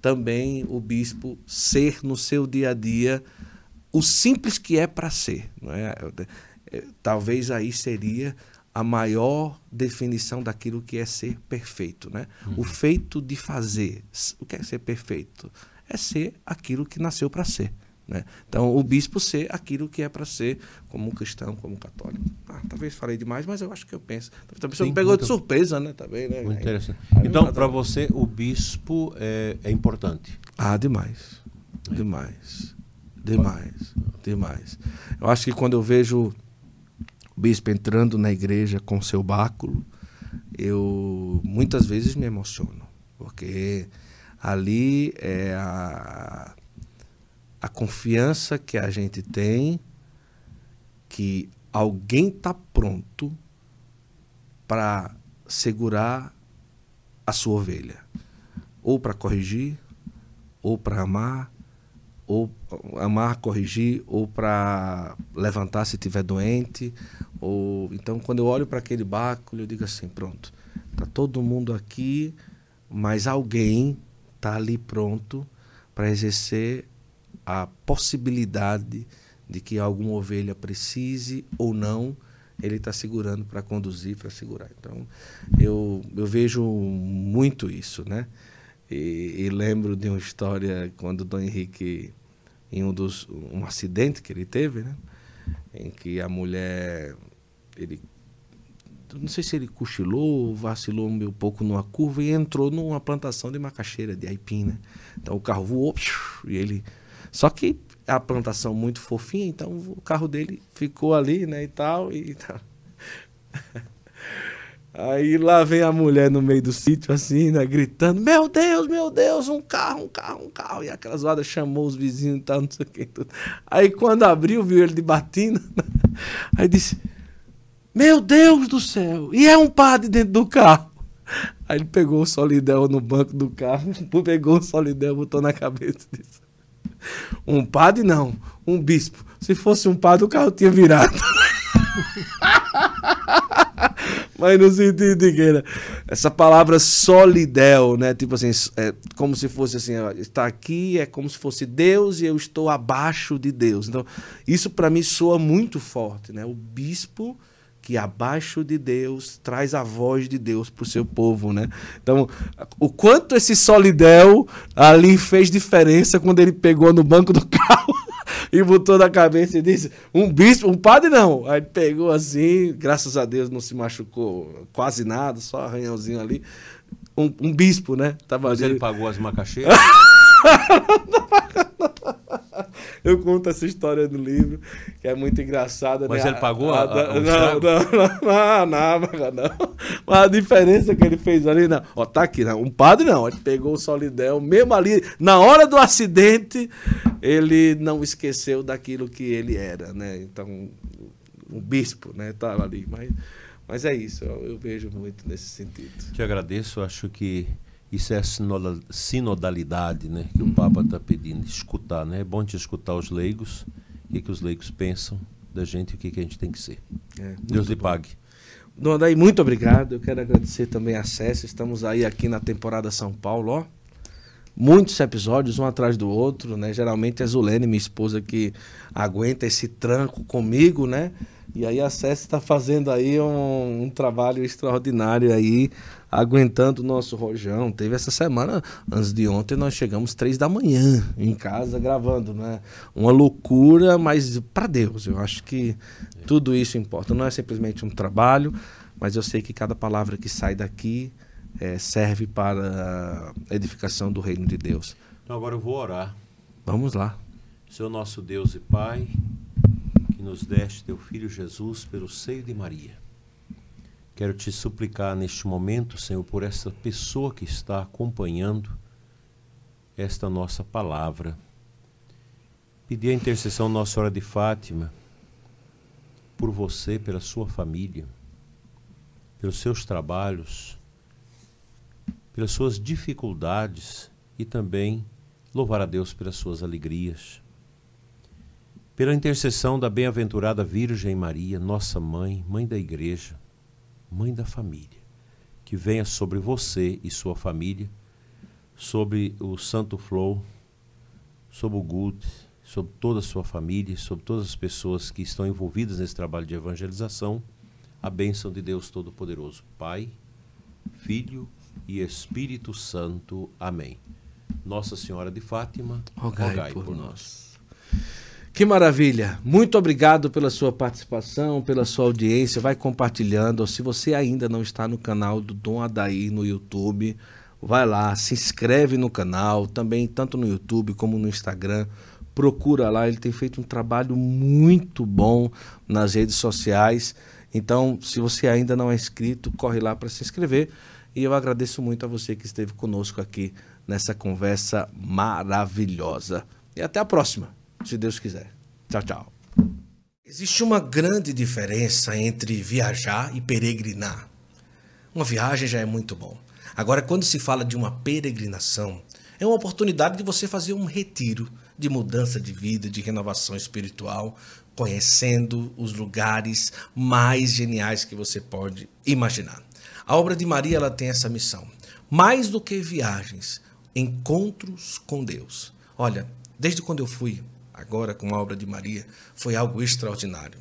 também o bispo ser no seu dia a dia o simples que é para ser. Não é? é? Talvez aí seria a maior definição daquilo que é ser perfeito. Né? Uhum. O feito de fazer. O que é ser perfeito? É ser aquilo que nasceu para ser. Né? Então, o bispo ser aquilo que é para ser como um cristão, como um católico. Ah, talvez falei demais, mas eu acho que eu penso. A pessoa me pegou muito, de surpresa, né? Também, né? Muito interessante. então, para você, o bispo é, é importante? Ah, demais. Demais. Demais. Demais. Eu acho que quando eu vejo bispo entrando na igreja com seu báculo, eu muitas vezes me emociono, porque ali é a a confiança que a gente tem que alguém está pronto para segurar a sua ovelha, ou para corrigir, ou para amar, ou amar, corrigir, ou para levantar se estiver doente, ou então quando eu olho para aquele báculo eu digo assim, pronto, tá todo mundo aqui, mas alguém está ali pronto para exercer a possibilidade de que alguma ovelha precise ou não, ele está segurando para conduzir, para segurar. Então, eu, eu vejo muito isso, né? E, e, lembro de uma história quando o Dom Henrique, em um dos um acidente que ele teve, né? Em que a mulher, ele não sei se ele cochilou, vacilou um pouco numa curva e entrou numa plantação de macaxeira, de aipim, né? Então o carro voou e ele só que a plantação muito fofinha, então o carro dele ficou ali, né, e tal, e tal. Aí lá vem a mulher no meio do sítio, assim, né, gritando: Meu Deus, meu Deus, um carro, um carro, um carro. E aquela zoada chamou os vizinhos e tal, não sei o que. Tudo. Aí quando abriu, viu ele de batina. Aí disse: Meu Deus do céu, e é um padre dentro do carro. Aí ele pegou o solidel no banco do carro, pegou o solidel, botou na cabeça e disse: um padre não, um bispo. Se fosse um padre, o carro tinha virado. Mas no sentido que essa palavra solidel, né? Tipo assim, é como se fosse assim, ó, está aqui é como se fosse Deus e eu estou abaixo de Deus. Então, isso para mim soa muito forte, né? O bispo que abaixo de Deus traz a voz de Deus para o seu povo, né? Então, o quanto esse solidel ali fez diferença quando ele pegou no banco do carro e botou na cabeça e disse: um bispo, um padre não. Aí pegou assim, graças a Deus não se machucou quase nada, só arranhãozinho ali. Um, um bispo, né? Tava Mas ele pagou as macaxeiras? Eu conto essa história no livro, que é muito engraçada. Mas né? ele pagou a, a, a, não, não, não, não, não. Mas a diferença que ele fez ali, não. Ó, tá aqui, não. Um padre não. Ele pegou o solidel, mesmo ali, na hora do acidente, ele não esqueceu daquilo que ele era, né? Então, um bispo, né? Tava ali. Mas, mas é isso, eu, eu vejo muito nesse sentido. Te agradeço, acho que isso é a sinodalidade né, que o Papa está pedindo, escutar. Né? É bom te escutar os leigos, o que, que os leigos pensam da gente e o que, que a gente tem que ser. É, Deus lhe pague. Dona Daí, muito obrigado. Eu quero agradecer também a César. Estamos aí aqui na temporada São Paulo, ó. Muitos episódios, um atrás do outro, né? Geralmente é Zulene, minha esposa, que aguenta esse tranco comigo, né? E aí a César está fazendo aí um, um, trabalho extraordinário aí, aguentando o nosso rojão. Teve essa semana, antes de ontem, nós chegamos três da manhã em casa gravando, né? Uma loucura, mas para Deus, eu acho que tudo isso importa. Não é simplesmente um trabalho, mas eu sei que cada palavra que sai daqui é, serve para a edificação do reino de Deus. Então agora eu vou orar. Vamos lá. Senhor nosso Deus e Pai, que nos deste teu Filho Jesus pelo seio de Maria. Quero te suplicar neste momento, Senhor, por essa pessoa que está acompanhando esta nossa palavra. Pedir a intercessão Nossa Senhora de Fátima por você, pela sua família, pelos seus trabalhos, pelas suas dificuldades e também louvar a Deus pelas suas alegrias. Pela intercessão da bem-aventurada Virgem Maria, nossa mãe, mãe da igreja, mãe da família, que venha sobre você e sua família, sobre o Santo Flow, sobre o Good, sobre toda a sua família, sobre todas as pessoas que estão envolvidas nesse trabalho de evangelização, a bênção de Deus Todo-Poderoso, Pai, Filho e Espírito Santo. Amém. Nossa Senhora de Fátima, rogai, rogai por, por nós. nós. Que maravilha! Muito obrigado pela sua participação, pela sua audiência. Vai compartilhando. Se você ainda não está no canal do Dom Adaí no YouTube, vai lá, se inscreve no canal, também tanto no YouTube como no Instagram. Procura lá, ele tem feito um trabalho muito bom nas redes sociais. Então, se você ainda não é inscrito, corre lá para se inscrever. E eu agradeço muito a você que esteve conosco aqui nessa conversa maravilhosa. E até a próxima, se Deus quiser. Tchau, tchau. Existe uma grande diferença entre viajar e peregrinar. Uma viagem já é muito bom. Agora, quando se fala de uma peregrinação, é uma oportunidade de você fazer um retiro de mudança de vida, de renovação espiritual, conhecendo os lugares mais geniais que você pode imaginar. A obra de Maria ela tem essa missão. Mais do que viagens, encontros com Deus. Olha, desde quando eu fui agora com a obra de Maria, foi algo extraordinário.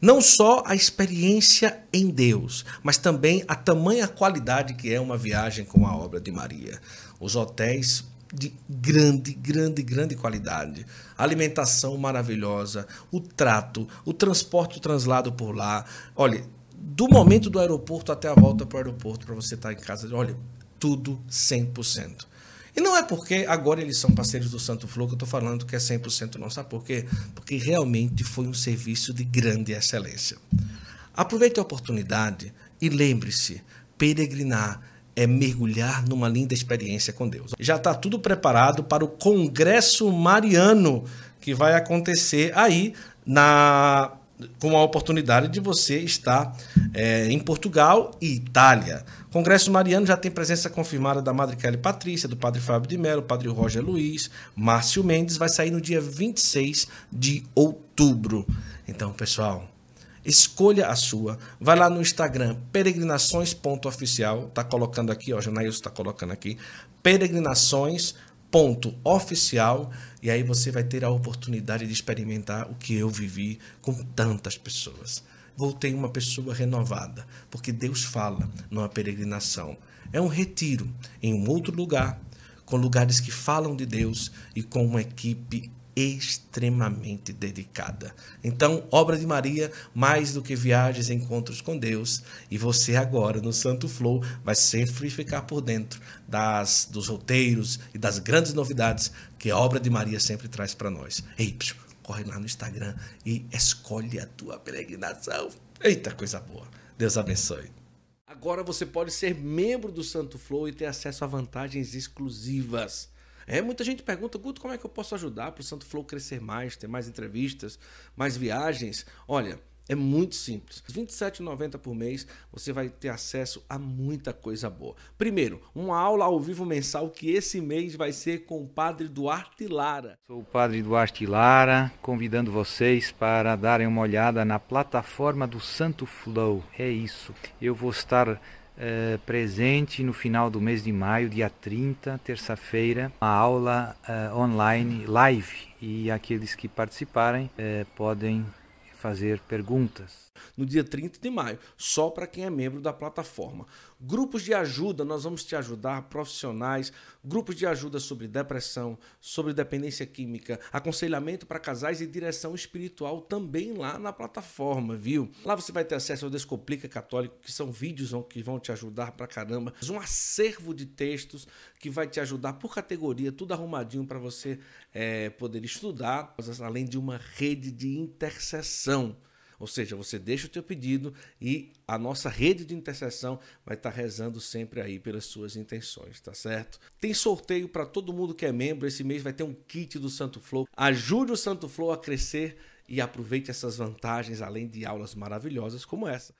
Não só a experiência em Deus, mas também a tamanha qualidade que é uma viagem com a obra de Maria. Os hotéis de grande, grande, grande qualidade. Alimentação maravilhosa, o trato, o transporte, o translado por lá. Olha, do momento do aeroporto até a volta para o aeroporto, para você estar em casa, olha, tudo 100%. E não é porque agora eles são parceiros do Santo Flor que eu estou falando que é 100% não. Sabe por quê? Porque realmente foi um serviço de grande excelência. Aproveite a oportunidade e lembre-se, peregrinar é mergulhar numa linda experiência com Deus. Já está tudo preparado para o Congresso Mariano que vai acontecer aí na com a oportunidade de você estar é, em Portugal e Itália. Congresso Mariano já tem presença confirmada da Madre Kelly Patrícia, do Padre Fábio de Mello, Padre Roger Luiz, Márcio Mendes, vai sair no dia 26 de outubro. Então, pessoal, Escolha a sua. Vai lá no Instagram, peregrinações.oficial. Tá colocando aqui, ó, Janaílson está colocando aqui. Peregrinações.oficial. E aí você vai ter a oportunidade de experimentar o que eu vivi com tantas pessoas. Voltei uma pessoa renovada, porque Deus fala numa peregrinação. É um retiro em um outro lugar, com lugares que falam de Deus e com uma equipe extremamente dedicada. Então, obra de Maria, mais do que viagens e encontros com Deus, e você agora no Santo Flow vai sempre ficar por dentro das dos roteiros e das grandes novidades que a obra de Maria sempre traz para nós. Ei, psiu, corre lá no Instagram e escolhe a tua peregrinação. Eita, coisa boa. Deus abençoe. Agora você pode ser membro do Santo Flow e ter acesso a vantagens exclusivas. É, muita gente pergunta, Guto, como é que eu posso ajudar para o Santo Flow crescer mais, ter mais entrevistas, mais viagens? Olha, é muito simples. R$ 27,90 por mês você vai ter acesso a muita coisa boa. Primeiro, uma aula ao vivo mensal que esse mês vai ser com o Padre Duarte Lara. Sou o Padre Duarte Lara, convidando vocês para darem uma olhada na plataforma do Santo Flow. É isso. Eu vou estar Uh, presente no final do mês de maio, dia 30, terça-feira, uma aula uh, online live e aqueles que participarem uh, podem fazer perguntas. No dia 30 de maio, só para quem é membro da plataforma. Grupos de ajuda, nós vamos te ajudar, profissionais, grupos de ajuda sobre depressão, sobre dependência química, aconselhamento para casais e direção espiritual também lá na plataforma, viu? Lá você vai ter acesso ao Descomplica Católico, que são vídeos que vão te ajudar pra caramba, um acervo de textos que vai te ajudar por categoria, tudo arrumadinho para você é, poder estudar, além de uma rede de intercessão. Ou seja, você deixa o teu pedido e a nossa rede de intercessão vai estar rezando sempre aí pelas suas intenções, tá certo? Tem sorteio para todo mundo que é membro. Esse mês vai ter um kit do Santo Flow. Ajude o Santo Flow a crescer e aproveite essas vantagens, além de aulas maravilhosas como essa.